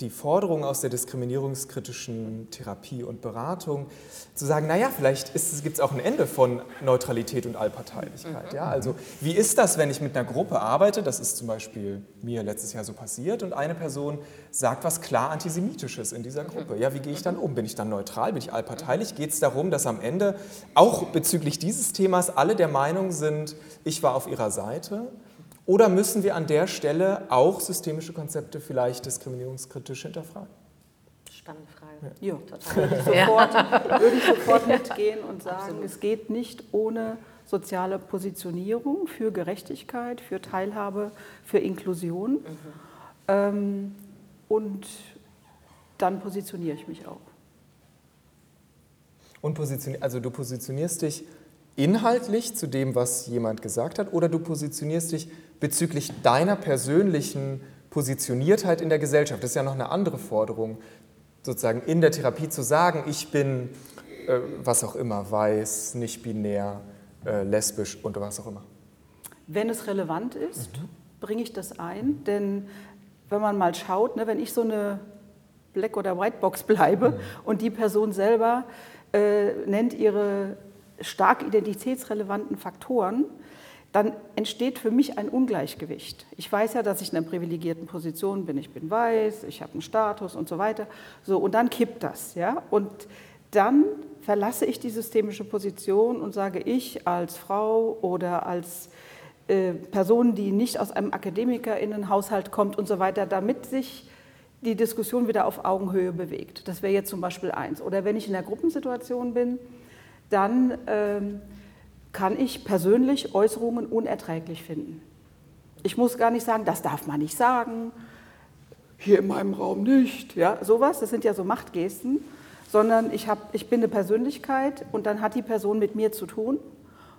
die Forderung aus der diskriminierungskritischen Therapie und Beratung, zu sagen, naja, vielleicht gibt es auch ein Ende von Neutralität und Allparteilichkeit. Mhm. Ja? Also wie ist das, wenn ich mit einer Gruppe arbeite, das ist zum Beispiel mir letztes Jahr so passiert, und eine Person sagt was klar Antisemitisches in dieser Gruppe. Ja, wie gehe ich dann um? Bin ich dann neutral? Bin ich allparteilich? Geht es darum, dass am Ende auch bezüglich dieses Themas alle der Meinung sind, ich war auf ihrer Seite? Oder müssen wir an der Stelle auch systemische Konzepte vielleicht diskriminierungskritisch hinterfragen? Spannende Frage. Ja, total. Sofort, würde ich sofort mitgehen und sagen, Absolut. es geht nicht ohne soziale Positionierung für Gerechtigkeit, für Teilhabe, für Inklusion. Mhm. Ähm, und dann positioniere ich mich auch. Und positionier, also du positionierst dich inhaltlich zu dem, was jemand gesagt hat, oder du positionierst dich bezüglich deiner persönlichen Positioniertheit in der Gesellschaft. Das ist ja noch eine andere Forderung, sozusagen in der Therapie zu sagen, ich bin äh, was auch immer, weiß, nicht binär, äh, lesbisch und was auch immer. Wenn es relevant ist, mhm. bringe ich das ein, denn wenn man mal schaut, ne, wenn ich so eine Black- oder Whitebox bleibe mhm. und die Person selber äh, nennt ihre stark identitätsrelevanten Faktoren, dann entsteht für mich ein Ungleichgewicht. Ich weiß ja, dass ich in einer privilegierten Position bin. Ich bin weiß, ich habe einen Status und so weiter. So, und dann kippt das. Ja? Und dann verlasse ich die systemische Position und sage ich als Frau oder als äh, Person, die nicht aus einem Akademikerinnenhaushalt kommt und so weiter, damit sich die Diskussion wieder auf Augenhöhe bewegt. Das wäre jetzt zum Beispiel eins. Oder wenn ich in einer Gruppensituation bin, dann ähm, kann ich persönlich Äußerungen unerträglich finden. Ich muss gar nicht sagen, das darf man nicht sagen, hier in meinem Raum nicht, ja, sowas, das sind ja so Machtgesten, sondern ich, hab, ich bin eine Persönlichkeit und dann hat die Person mit mir zu tun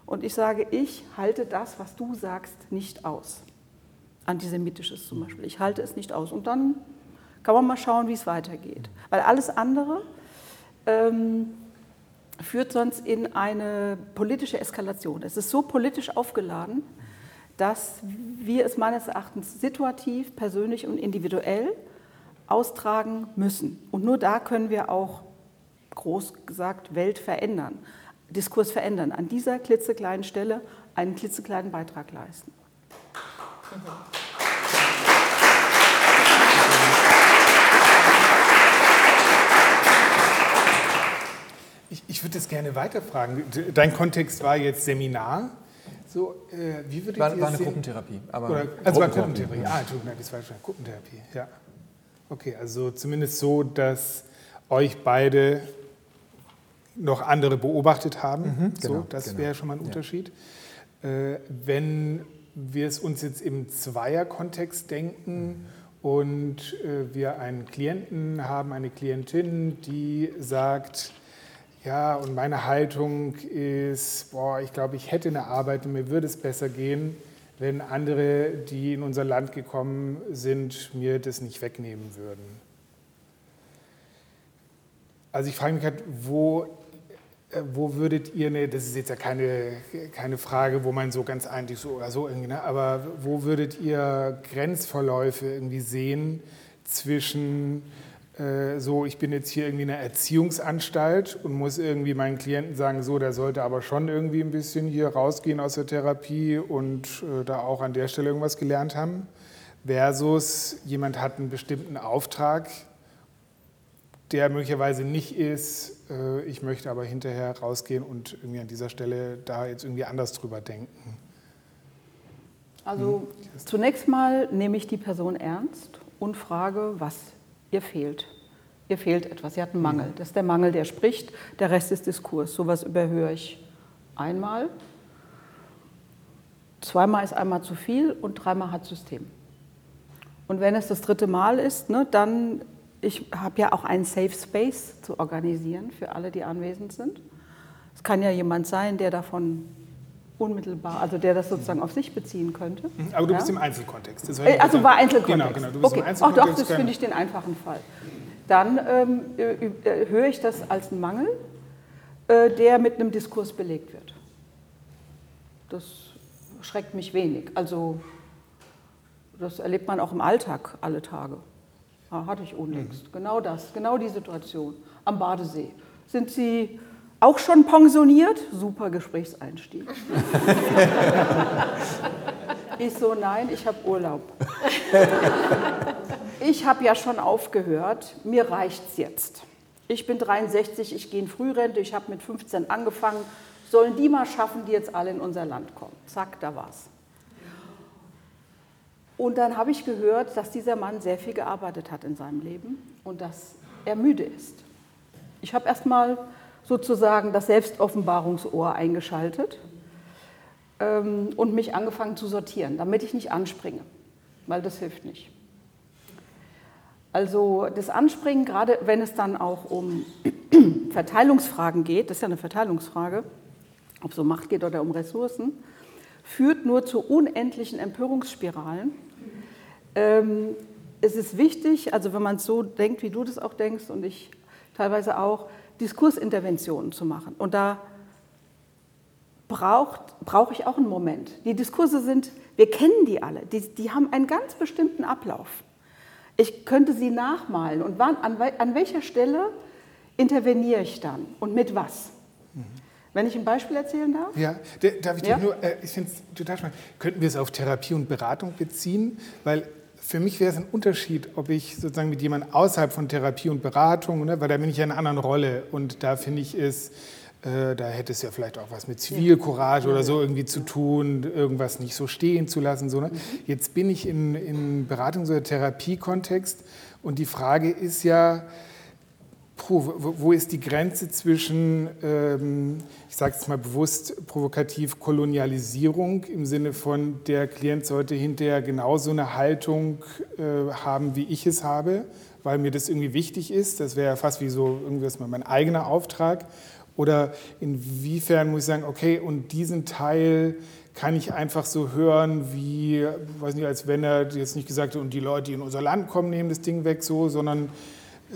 und ich sage, ich halte das, was du sagst, nicht aus. Antisemitisches zum Beispiel, ich halte es nicht aus und dann kann man mal schauen, wie es weitergeht. Weil alles andere ähm, führt sonst in eine politische Eskalation. Es ist so politisch aufgeladen, dass wir es meines Erachtens situativ, persönlich und individuell austragen müssen. Und nur da können wir auch, groß gesagt, Welt verändern, Diskurs verändern, an dieser klitzekleinen Stelle einen klitzekleinen Beitrag leisten. Mhm. Ich, ich würde das gerne weiterfragen. Dein Kontext war jetzt Seminar. So, äh, wie würdet war, war eine sehen? Gruppentherapie. Aber Oder, also war Gruppentherapie. Ah, nein, das war schon Gruppentherapie. Ja. Okay, also zumindest so, dass euch beide noch andere beobachtet haben. Mhm, so, genau, das genau. wäre schon mal ein Unterschied. Ja. Äh, wenn wir es uns jetzt im Zweierkontext denken mhm. und äh, wir einen Klienten haben, eine Klientin, die sagt, ja, und meine Haltung ist, boah, ich glaube, ich hätte eine Arbeit und mir würde es besser gehen, wenn andere, die in unser Land gekommen sind, mir das nicht wegnehmen würden. Also ich frage mich halt, wo, äh, wo würdet ihr, ne, das ist jetzt ja keine, keine Frage, wo man so ganz eigentlich so oder so irgendwie, ne, aber wo würdet ihr Grenzverläufe irgendwie sehen zwischen so, ich bin jetzt hier irgendwie in einer Erziehungsanstalt und muss irgendwie meinen Klienten sagen, so, der sollte aber schon irgendwie ein bisschen hier rausgehen aus der Therapie und äh, da auch an der Stelle irgendwas gelernt haben, versus jemand hat einen bestimmten Auftrag, der möglicherweise nicht ist, äh, ich möchte aber hinterher rausgehen und irgendwie an dieser Stelle da jetzt irgendwie anders drüber denken. Also hm? zunächst mal nehme ich die Person ernst und frage, was ihr fehlt. Ihr fehlt etwas, ihr hat einen Mangel. Das ist der Mangel, der spricht, der Rest ist Diskurs. Sowas überhöre ich einmal. Zweimal ist einmal zu viel und dreimal hat System. Und wenn es das dritte Mal ist, ne, dann, ich habe ja auch einen Safe Space zu organisieren für alle, die anwesend sind. Es kann ja jemand sein, der davon unmittelbar, also der das sozusagen auf sich beziehen könnte. Mhm, aber du Ja? bist im Einzelkontext. Das Äh, Also war Einzelkontext. Genau, genau. Du bist okay. im Ach Einzelkontext. doch, das finde ich den einfachen Fall. Dann ähm, äh, äh, höre ich das als einen Mangel, äh, der mit einem Diskurs belegt wird. Das schreckt mich wenig. Also das erlebt man auch im Alltag alle Tage. Ah, hatte ich unlängst. Genau das, genau die Situation am Badesee. Sind Sie auch schon pensioniert? Super Gesprächseinstieg. *laughs* ich so, nein, ich habe Urlaub. *laughs* Ich habe ja schon aufgehört, mir reicht's jetzt. Ich bin 63, ich gehe in Frührente, ich habe mit 15 angefangen. Sollen die mal schaffen, die jetzt alle in unser Land kommen? Zack, da war's. Und dann habe ich gehört, dass dieser Mann sehr viel gearbeitet hat in seinem Leben und dass er müde ist. Ich habe erstmal sozusagen das Selbstoffenbarungsohr eingeschaltet ähm, und mich angefangen zu sortieren, damit ich nicht anspringe, weil das hilft nicht. Also das Anspringen, gerade wenn es dann auch um *clears throat* Verteilungsfragen geht, das ist ja eine Verteilungsfrage, ob es um Macht geht oder um Ressourcen, führt nur zu unendlichen Empörungsspiralen. Ähm, es ist wichtig, also wenn man es so denkt, wie du das auch denkst und ich teilweise auch, Diskursinterventionen zu machen. Und da braucht, brauche ich auch einen Moment. Die Diskurse sind, wir kennen die alle, die, die haben einen ganz bestimmten Ablauf. Ich könnte sie nachmalen und wann, an, an welcher Stelle interveniere ich dann und mit was? Wenn ich ein Beispiel erzählen darf? Ja, darf ich Ja? nur, äh, ich finde es total spannend. Könnten wir es auf Therapie und Beratung beziehen? Weil für mich wäre es ein Unterschied, ob ich sozusagen mit jemandem außerhalb von Therapie und Beratung, ne, weil da bin ich ja in einer anderen Rolle und da finde ich es, äh, da hätte es ja vielleicht auch was mit Zivilcourage oder so irgendwie zu tun, irgendwas nicht so stehen zu lassen. So, ne? Jetzt bin ich in, in Beratungs- oder Therapiekontext und die Frage ist ja, Puh, wo ist die Grenze zwischen, ähm, ich sage es mal bewusst provokativ, Kolonialisierung im Sinne von, der Klient sollte hinterher genauso eine Haltung äh, haben, wie ich es habe, weil mir das irgendwie wichtig ist. Das wäre ja fast wie so irgendwas mal mein eigener Auftrag. Oder inwiefern muss ich sagen, okay, und diesen Teil kann ich einfach so hören, wie, weiß nicht, als wenn er jetzt nicht gesagt hat, und die Leute, die in unser Land kommen, nehmen das Ding weg, so, sondern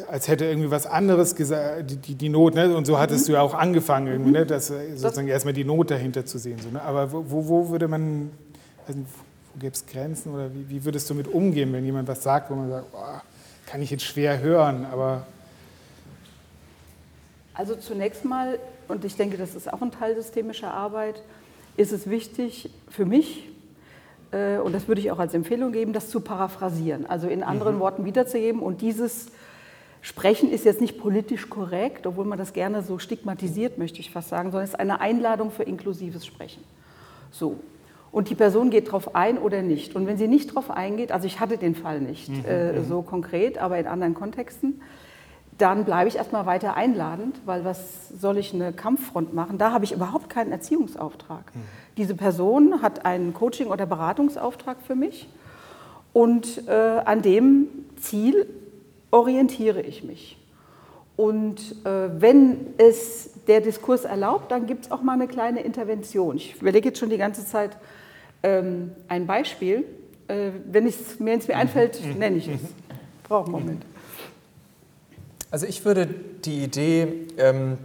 als hätte irgendwie was anderes gesagt, die, die, die Not, ne? und so hattest du ja auch angefangen, irgendwie, ne? das, äh, sozusagen erstmal die Not dahinter zu sehen. So, ne? Aber wo, wo, würde man, nicht, wo gäbe es Grenzen oder wie, wie würdest du damit umgehen, wenn jemand was sagt, wo man sagt, boah, kann ich jetzt schwer hören, aber Also zunächst mal, und ich denke, das ist auch ein Teil systemischer Arbeit, ist es wichtig für mich, äh, und das würde ich auch als Empfehlung geben, das zu paraphrasieren, also in anderen Worten wiederzugeben. Und dieses Sprechen ist jetzt nicht politisch korrekt, obwohl man das gerne so stigmatisiert, möchte ich fast sagen, sondern es ist eine Einladung für inklusives Sprechen. So. Und die Person geht darauf ein oder nicht. Und wenn sie nicht darauf eingeht, also ich hatte den Fall nicht äh, so konkret, aber in anderen Kontexten, dann bleibe ich erstmal weiter einladend, weil was soll ich eine Kampffront machen? Da habe ich überhaupt keinen Erziehungsauftrag. Diese Person hat einen Coaching- oder Beratungsauftrag für mich und äh, an dem Ziel orientiere ich mich. Und äh, wenn es der Diskurs erlaubt, dann gibt es auch mal eine kleine Intervention. Ich überlege jetzt schon die ganze Zeit ähm, ein Beispiel. Äh, wenn es mir ins mir einfällt, nenne ich es. Brauche einen Moment. Also ich würde die Idee, ähm,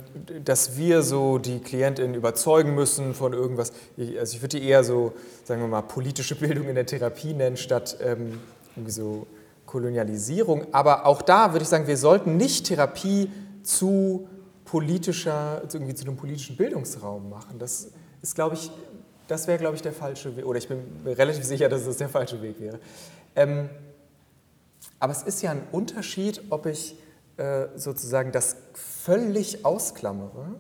dass wir so die KlientInnen überzeugen müssen von irgendwas, also ich würde die eher so, sagen wir mal, politische Bildung in der Therapie nennen, statt ähm, irgendwie so Kolonialisierung. Aber auch da würde ich sagen, wir sollten nicht Therapie zu politischer, irgendwie zu einem politischen Bildungsraum machen. Das ist, glaube ich, das wäre, glaube ich, der falsche Weg. Oder ich bin relativ sicher, dass es der falsche Weg wäre. Ähm, aber es ist ja ein Unterschied, ob ich äh, sozusagen das völlig ausklammere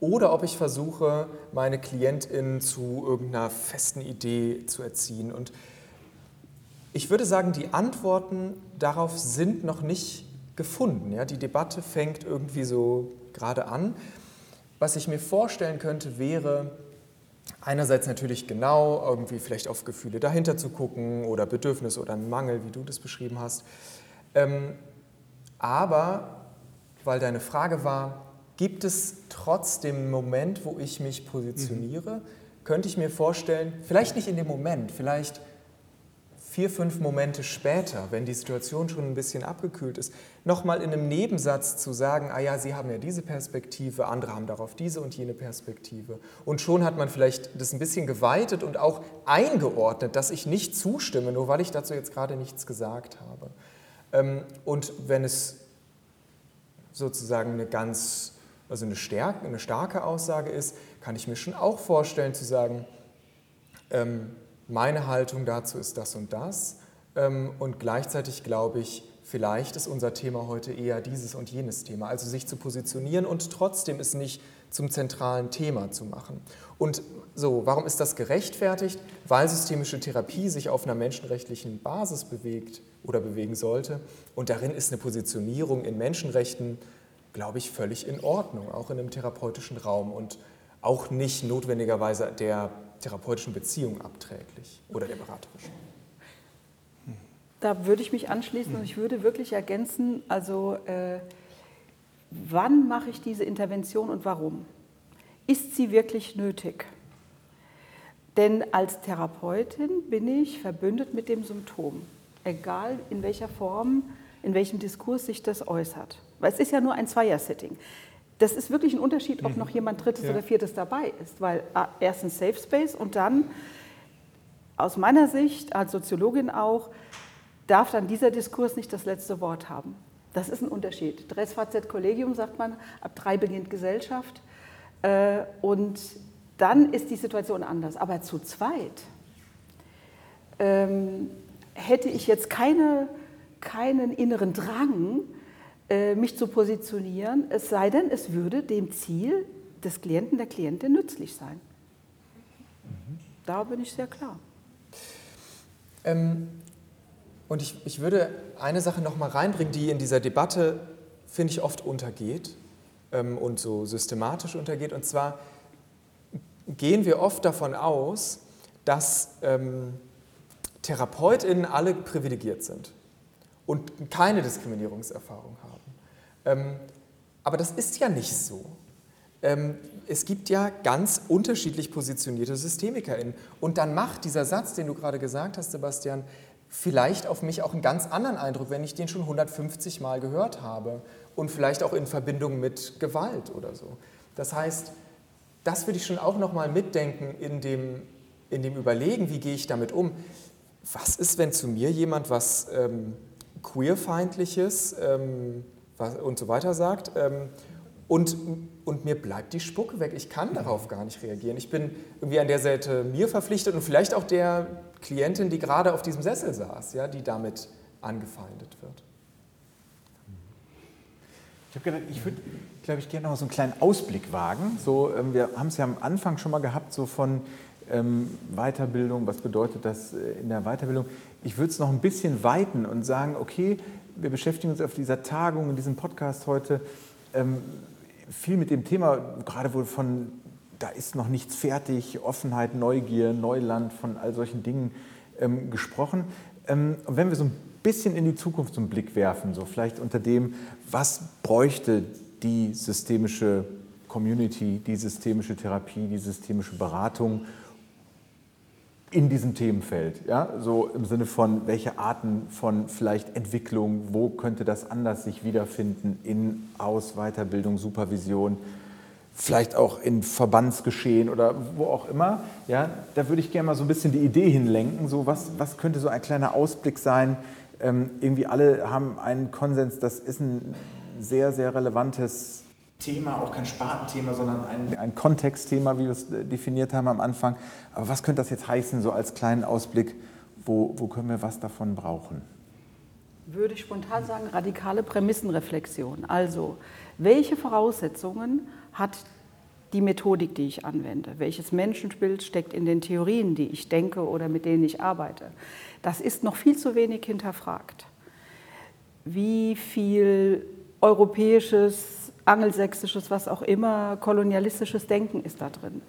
oder ob ich versuche, meine KlientInnen zu irgendeiner festen Idee zu erziehen. Und ich würde sagen, die Antworten darauf sind noch nicht gefunden. Ja? Die Debatte fängt irgendwie so gerade an. Was ich mir vorstellen könnte, wäre einerseits natürlich genau irgendwie vielleicht auf Gefühle dahinter zu gucken oder Bedürfnisse oder einen Mangel, wie du das beschrieben hast. Ähm, aber, weil deine Frage war, gibt es trotzdem einen Moment, wo ich mich positioniere, könnte ich mir vorstellen, vielleicht nicht in dem Moment, vielleicht vier, fünf Momente später, wenn die Situation schon ein bisschen abgekühlt ist, nochmal in einem Nebensatz zu sagen, ah ja, Sie haben ja diese Perspektive, andere haben darauf diese und jene Perspektive. Und schon hat man vielleicht das ein bisschen geweitet und auch eingeordnet, dass ich nicht zustimme, nur weil ich dazu jetzt gerade nichts gesagt habe. Ähm, und wenn es sozusagen eine ganz, also eine, Stärke, eine starke Aussage ist, kann ich mir schon auch vorstellen zu sagen, ähm, meine Haltung dazu ist das und das. Ähm, und gleichzeitig glaube ich, vielleicht ist unser Thema heute eher dieses und jenes Thema. Also sich zu positionieren und trotzdem es nicht zum zentralen Thema zu machen. Und so, warum ist das gerechtfertigt? Weil systemische Therapie sich auf einer menschenrechtlichen Basis bewegt oder bewegen sollte. Und darin ist eine Positionierung in Menschenrechten, glaube ich, völlig in Ordnung, auch in einem therapeutischen Raum und auch nicht notwendigerweise der therapeutischen Beziehung abträglich oder der beraterischen. Da würde ich mich anschließen und ich würde wirklich ergänzen, also äh, wann mache ich diese Intervention und warum? Ist sie wirklich nötig? Denn als Therapeutin bin ich verbündet mit dem Symptom, egal in welcher Form, in welchem Diskurs sich das äußert. Weil es ist ja nur ein Zweier-Setting das ist wirklich ein Unterschied, ob mhm. noch jemand Drittes ja. oder Viertes dabei ist, weil ah, erstens Safe Space und dann aus meiner Sicht als Soziologin auch darf dann dieser Diskurs nicht das letzte Wort haben. Das ist ein Unterschied. Dress VZ Kollegium sagt man, ab drei beginnt Gesellschaft äh, und dann ist die Situation anders. Aber zu zweit ähm, hätte ich jetzt keine, keinen inneren Drang, mich zu positionieren, es sei denn, es würde dem Ziel des Klienten, der Klientin nützlich sein. Da bin ich sehr klar. Ähm, und ich, ich würde eine Sache noch mal reinbringen, die in dieser Debatte, finde ich, oft untergeht ähm, und so systematisch untergeht. Und zwar gehen wir oft davon aus, dass ähm, TherapeutInnen alle privilegiert sind und keine Diskriminierungserfahrung haben. Ähm, aber das ist ja nicht so. Ähm, es gibt ja ganz unterschiedlich positionierte SystemikerInnen. Und dann macht dieser Satz, den du gerade gesagt hast, Sebastian, vielleicht auf mich auch einen ganz anderen Eindruck, wenn ich den schon 150 Mal gehört habe und vielleicht auch in Verbindung mit Gewalt oder so. Das heißt, das würde ich schon auch nochmal mitdenken in dem, in dem Überlegen, wie gehe ich damit um. Was ist, wenn zu mir jemand was ähm, queerfeindliches, ähm, und so weiter sagt. Ähm, und, und mir bleibt die Spucke weg. Ich kann darauf gar nicht reagieren. Ich bin irgendwie an der Seite mir verpflichtet und vielleicht auch der Klientin, die gerade auf diesem Sessel saß, ja, die damit angefeindet wird. Ich ich würde, glaube ich, gerne noch so einen kleinen Ausblick wagen. So, ähm, wir haben es ja am Anfang schon mal gehabt, so von ähm, Weiterbildung, was bedeutet das äh, in der Weiterbildung? Ich würde es noch ein bisschen weiten und sagen, okay, wir beschäftigen uns auf dieser Tagung, in diesem Podcast heute ähm, viel mit dem Thema, gerade wohl von, da ist noch nichts fertig, Offenheit, Neugier, Neuland, von all solchen Dingen ähm, gesprochen. Ähm, und wenn wir so ein bisschen in die Zukunft so einen Blick werfen, so vielleicht unter dem, was bräuchte die systemische Community, die systemische Therapie, die systemische Beratung, in diesem Themenfeld. Ja? So im Sinne von, welche Arten von vielleicht Entwicklung, wo könnte das anders sich wiederfinden in Aus-, Weiterbildung, Supervision, vielleicht auch in Verbandsgeschehen oder wo auch immer. Ja? Da würde ich gerne mal so ein bisschen die Idee hinlenken, so was, was könnte so ein kleiner Ausblick sein. Ähm, irgendwie alle haben einen Konsens, das ist ein sehr, sehr relevantes Thema, auch kein Spartenthema, sondern ein, ein Kontextthema, wie wir es äh, definiert haben am Anfang. Aber was könnte das jetzt heißen, so als kleinen Ausblick, wo, wo können wir was davon brauchen? Würde ich spontan sagen, radikale Prämissenreflexion. Also, welche Voraussetzungen hat die Methodik, die ich anwende? Welches Menschenbild steckt in den Theorien, die ich denke oder mit denen ich arbeite? Das ist noch viel zu wenig hinterfragt. Wie viel europäisches angelsächsisches, was auch immer, kolonialistisches Denken ist da drin.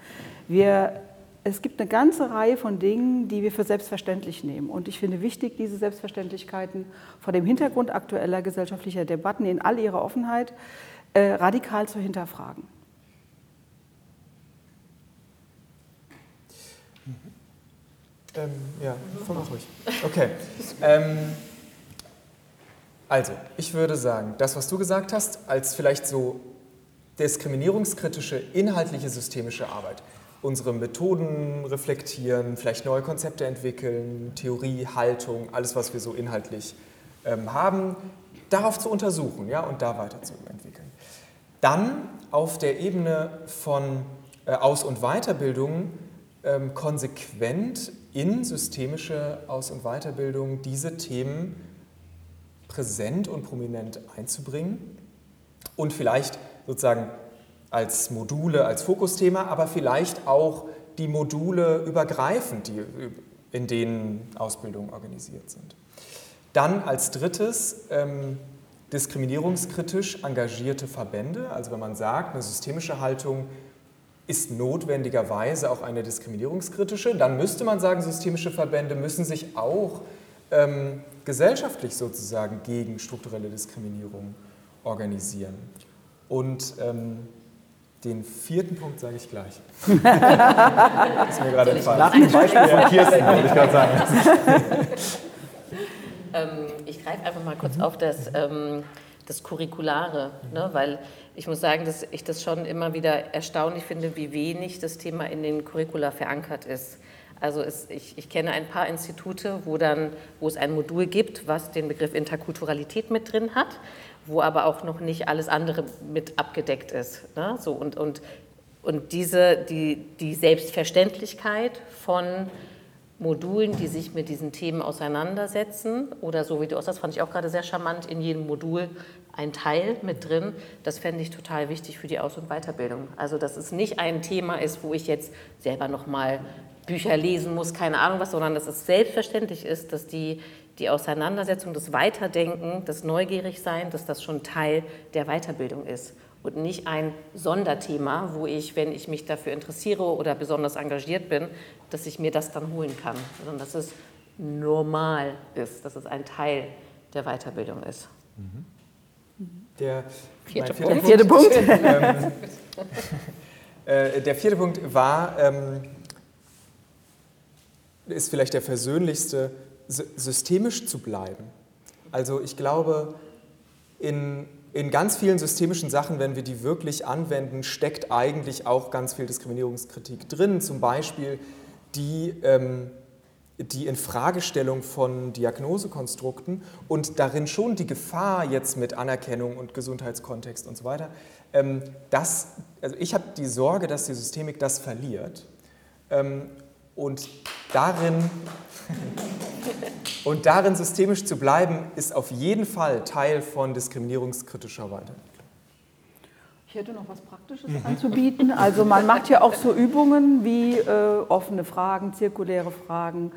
Wir, es gibt eine ganze Reihe von Dingen, die wir für selbstverständlich nehmen. Und ich finde wichtig, diese Selbstverständlichkeiten vor dem Hintergrund aktueller gesellschaftlicher Debatten in all ihrer Offenheit äh, radikal zu hinterfragen. Ähm, ja, mach ruhig. Okay. Ähm, also, ich würde sagen, das, was du gesagt hast, als vielleicht so diskriminierungskritische, inhaltliche, systemische Arbeit. Unsere Methoden reflektieren, vielleicht neue Konzepte entwickeln, Theorie, Haltung, alles, was wir so inhaltlich ähm, haben, darauf zu untersuchen ja, und da weiterzuentwickeln. Dann auf der Ebene von äh, Aus- und Weiterbildung ähm, konsequent in systemische Aus- und Weiterbildung diese Themen präsent und prominent einzubringen und vielleicht sozusagen als Module, als Fokusthema, aber vielleicht auch die Module übergreifend, die, in denen Ausbildungen organisiert sind. Dann als drittes ähm, diskriminierungskritisch engagierte Verbände, also wenn man sagt, eine systemische Haltung ist notwendigerweise auch eine diskriminierungskritische, dann müsste man sagen, systemische Verbände müssen sich auch ähm, gesellschaftlich sozusagen gegen strukturelle Diskriminierung organisieren. Und ähm, den vierten Punkt sage ich gleich. das *laughs* ist mir gerade entfallen. Nach dem Beispiel von Kirsten, wollte ich gerade sagen. *laughs* ähm, ich greife einfach mal kurz auf das, ähm, das Curriculare, ne? weil ich muss sagen, dass ich das schon immer wieder erstaunlich finde, wie wenig das Thema in den Curricula verankert ist. Also es, ich, ich, kenne ein paar Institute, wo, dann, wo es ein Modul gibt, was den Begriff Interkulturalität mit drin hat, wo aber auch noch nicht alles andere mit abgedeckt ist. Ne? So, und, und, und diese, die, die Selbstverständlichkeit von Modulen, die sich mit diesen Themen auseinandersetzen, oder so wie du aus, das fand ich auch gerade sehr charmant, in jedem Modul ein Teil mit drin, das fände ich total wichtig für die Aus- und Weiterbildung. Also dass es nicht ein Thema ist, wo ich jetzt selber nochmal Bücher lesen muss, keine Ahnung was, sondern dass es selbstverständlich ist, dass die, die Auseinandersetzung, das Weiterdenken, das Neugierigsein, dass das schon Teil der Weiterbildung ist und nicht ein Sonderthema, wo ich, wenn ich mich dafür interessiere oder besonders engagiert bin, dass ich mir das dann holen kann, sondern dass es normal ist, dass es ein Teil der Weiterbildung ist. Der vierte, Punkt. Vierte Punkt. ähm, *laughs* äh, der vierte Punkt war, ähm, ist vielleicht der versöhnlichste, systemisch zu bleiben. Also ich glaube, in, in ganz vielen systemischen Sachen, wenn wir die wirklich anwenden, steckt eigentlich auch ganz viel Diskriminierungskritik drin. Zum Beispiel die, ähm, die Infragestellung von Diagnosekonstrukten und darin schon die Gefahr jetzt mit Anerkennung und Gesundheitskontext und so weiter. Ähm, das, also ich habe die Sorge, dass die Systemik das verliert. Ähm, und darin, und darin systemisch zu bleiben, ist auf jeden Fall Teil von diskriminierungskritischer Weiterentwicklung. Ich hätte noch was Praktisches anzubieten. Also man macht ja auch so Übungen wie äh, offene Fragen, zirkuläre Fragen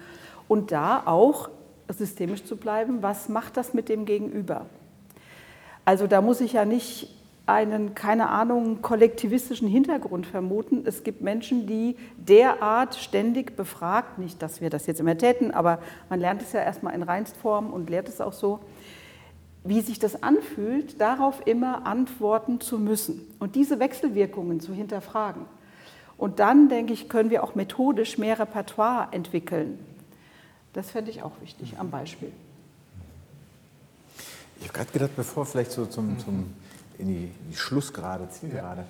und da auch systemisch zu bleiben, was macht das mit dem Gegenüber? Also da muss ich ja nicht einen, keine Ahnung, kollektivistischen Hintergrund vermuten. Es gibt Menschen, die derart ständig befragt, nicht, dass wir das jetzt immer täten, aber man lernt es ja erstmal in Reinstform und lehrt es auch so, wie sich das anfühlt, darauf immer antworten zu müssen und diese Wechselwirkungen zu hinterfragen. Und dann, denke ich, können wir auch methodisch mehr Repertoire entwickeln. Das fände ich auch wichtig am Beispiel. Ich habe gerade gedacht, bevor vielleicht so zum, zum in die, die Schlussgerade, Zielgerade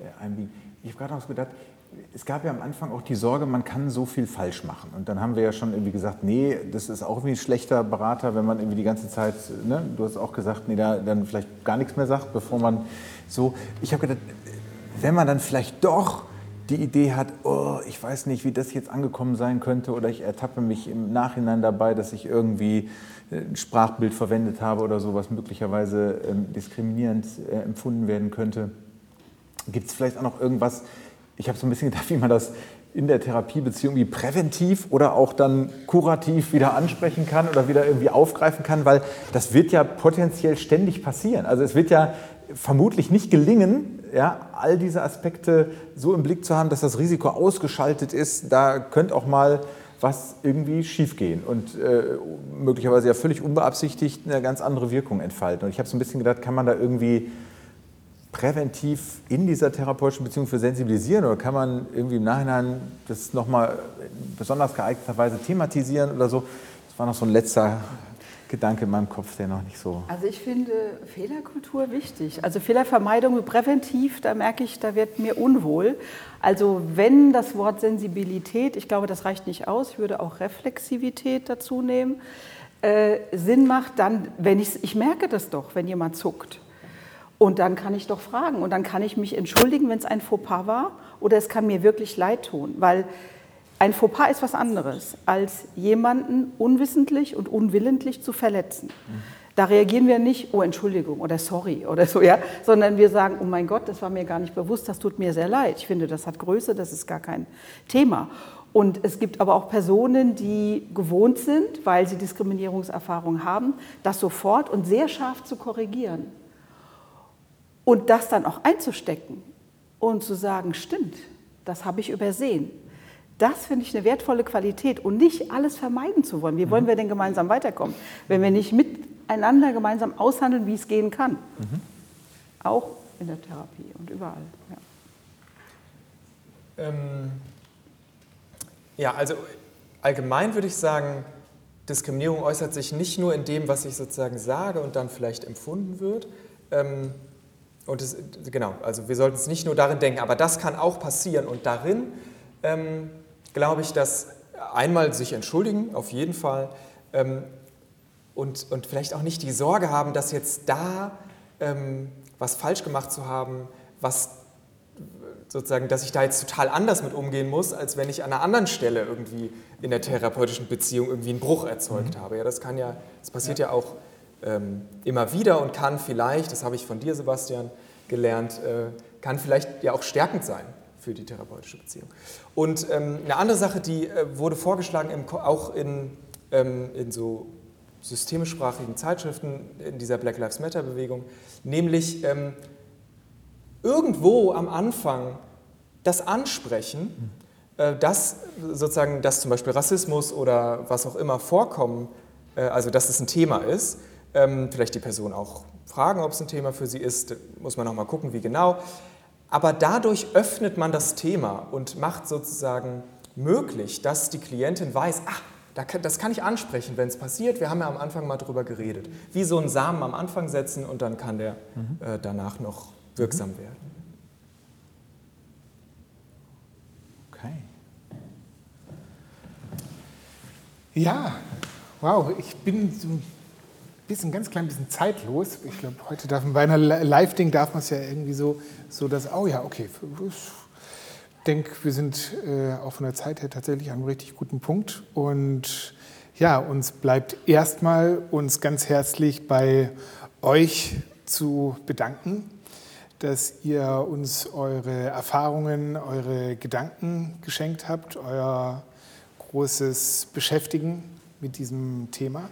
äh, einbiegen. Ich habe gerade noch gedacht, es gab ja am Anfang auch die Sorge, man kann so viel falsch machen. Und dann haben wir ja schon irgendwie gesagt, nee, das ist auch irgendwie ein schlechter Berater, wenn man irgendwie die ganze Zeit, ne, du hast auch gesagt, nee, da, dann vielleicht gar nichts mehr sagt, bevor man so. Ich habe gedacht, wenn man dann vielleicht doch die Idee hat, oh, ich weiß nicht, wie das jetzt angekommen sein könnte oder ich ertappe mich im Nachhinein dabei, dass ich irgendwie ein Sprachbild verwendet habe oder so, was möglicherweise ähm, diskriminierend äh, empfunden werden könnte. Gibt es vielleicht auch noch irgendwas, ich habe so ein bisschen gedacht, wie man das in der Therapiebeziehung wie präventiv oder auch dann kurativ wieder ansprechen kann oder wieder irgendwie aufgreifen kann, weil das wird ja potenziell ständig passieren. Also es wird ja vermutlich nicht gelingen, ja, all diese Aspekte so im Blick zu haben, dass das Risiko ausgeschaltet ist. Da könnte auch mal was irgendwie schiefgehen und äh, möglicherweise ja völlig unbeabsichtigt eine ganz andere Wirkung entfalten. Und ich habe so ein bisschen gedacht, kann man da irgendwie präventiv in dieser therapeutischen Beziehung für sensibilisieren oder kann man irgendwie im Nachhinein das nochmal besonders geeigneterweise thematisieren oder so? Das war noch so ein letzter Gedanke in meinem Kopf, der noch nicht so. Also ich finde Fehlerkultur wichtig. Also Fehlervermeidung präventiv, da merke ich, da wird mir unwohl. Also wenn das Wort Sensibilität, ich glaube, das reicht nicht aus, ich würde auch Reflexivität dazu nehmen, äh, Sinn macht, dann, wenn ich, ich merke das doch, wenn jemand zuckt. Und dann kann ich doch fragen und dann kann ich mich entschuldigen, wenn es ein Fauxpas war oder es kann mir wirklich leid tun, weil ein Fauxpas ist was anderes, als jemanden unwissentlich und unwillentlich zu verletzen. Da reagieren wir nicht, oh Entschuldigung oder sorry oder so, ja, sondern wir sagen, oh mein Gott, das war mir gar nicht bewusst, das tut mir sehr leid. Ich finde, das hat Größe, das ist gar kein Thema. Und es gibt aber auch Personen, die gewohnt sind, weil sie Diskriminierungserfahrung haben, das sofort und sehr scharf zu korrigieren. Und das dann auch einzustecken und zu sagen, stimmt, das habe ich übersehen. Das finde ich eine wertvolle Qualität und nicht alles vermeiden zu wollen. Wie wollen wir denn gemeinsam weiterkommen, wenn wir nicht miteinander gemeinsam aushandeln, wie es gehen kann? Mhm. Auch in der Therapie und überall. Ja. Ähm, ja, also allgemein würde ich sagen, Diskriminierung äußert sich nicht nur in dem, was ich sozusagen sage und dann vielleicht empfunden wird. Ähm, und das, genau, also wir sollten es nicht nur darin denken, aber das kann auch passieren. Und darin ähm, glaube ich, dass einmal sich entschuldigen, auf jeden Fall, ähm, und, und vielleicht auch nicht die Sorge haben, dass jetzt da ähm, was falsch gemacht zu haben, was sozusagen, dass ich da jetzt total anders mit umgehen muss, als wenn ich an einer anderen Stelle irgendwie in der therapeutischen Beziehung irgendwie einen Bruch erzeugt mhm. habe. Ja, das kann ja, das passiert ja, ja auch ähm, immer wieder und kann vielleicht, das habe ich von dir, Sebastian, gelernt, äh, kann vielleicht ja auch stärkend sein für die therapeutische Beziehung. Und ähm, eine andere Sache, die äh, wurde vorgeschlagen, im, auch in, ähm, in so systemischsprachigen Zeitschriften in dieser Black Lives Matter-Bewegung, nämlich ähm, irgendwo am Anfang das Ansprechen, äh, dass sozusagen, dass zum Beispiel Rassismus oder was auch immer vorkommen, äh, also dass es ein Thema ist, ähm, vielleicht die Person auch fragen, ob es ein Thema für sie ist, muss man noch mal gucken, wie genau. Aber dadurch öffnet man das Thema und macht sozusagen möglich, dass die Klientin weiß, ach, das kann ich ansprechen, wenn es passiert. Wir haben ja am Anfang mal drüber geredet. Wie so einen Samen am Anfang setzen und dann kann der mhm. äh, danach noch wirksam mhm. werden. Okay. Ja, wow, ich bin so bisschen, ganz klein bisschen zeitlos. Ich glaube, heute darf man bei einer Live-Ding darf man es ja irgendwie so, so dass, oh ja, okay, ich denke, wir sind äh, auch von der Zeit her tatsächlich an einem richtig guten Punkt. Und ja, uns bleibt erstmal uns ganz herzlich bei euch zu bedanken, dass ihr uns eure Erfahrungen, eure Gedanken geschenkt habt, euer großes Beschäftigen mit diesem Thema.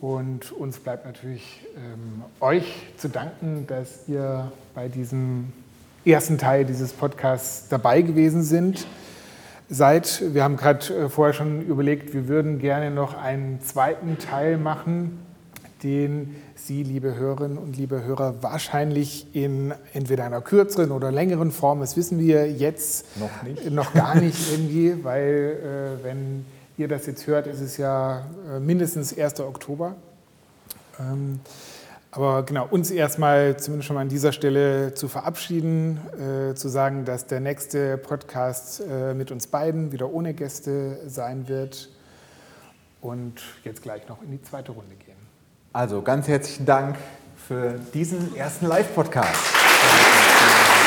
Und uns bleibt natürlich ähm, euch zu danken, dass ihr bei diesem ersten Teil dieses Podcasts dabei gewesen sind. Seid, wir haben gerade äh, vorher schon überlegt, wir würden gerne noch einen zweiten Teil machen, den Sie, liebe Hörerinnen und liebe Hörer, wahrscheinlich in entweder einer kürzeren oder längeren Form, das wissen wir jetzt noch, nicht. noch gar nicht irgendwie, weil äh, wenn ihr das jetzt hört, ist es ja äh, mindestens 1. Oktober. Ähm, aber genau, uns erstmal zumindest schon mal an dieser Stelle zu verabschieden, äh, zu sagen, dass der nächste Podcast äh, mit uns beiden wieder ohne Gäste sein wird und jetzt gleich noch in die zweite Runde gehen. Also ganz herzlichen Dank für diesen ersten Live-Podcast.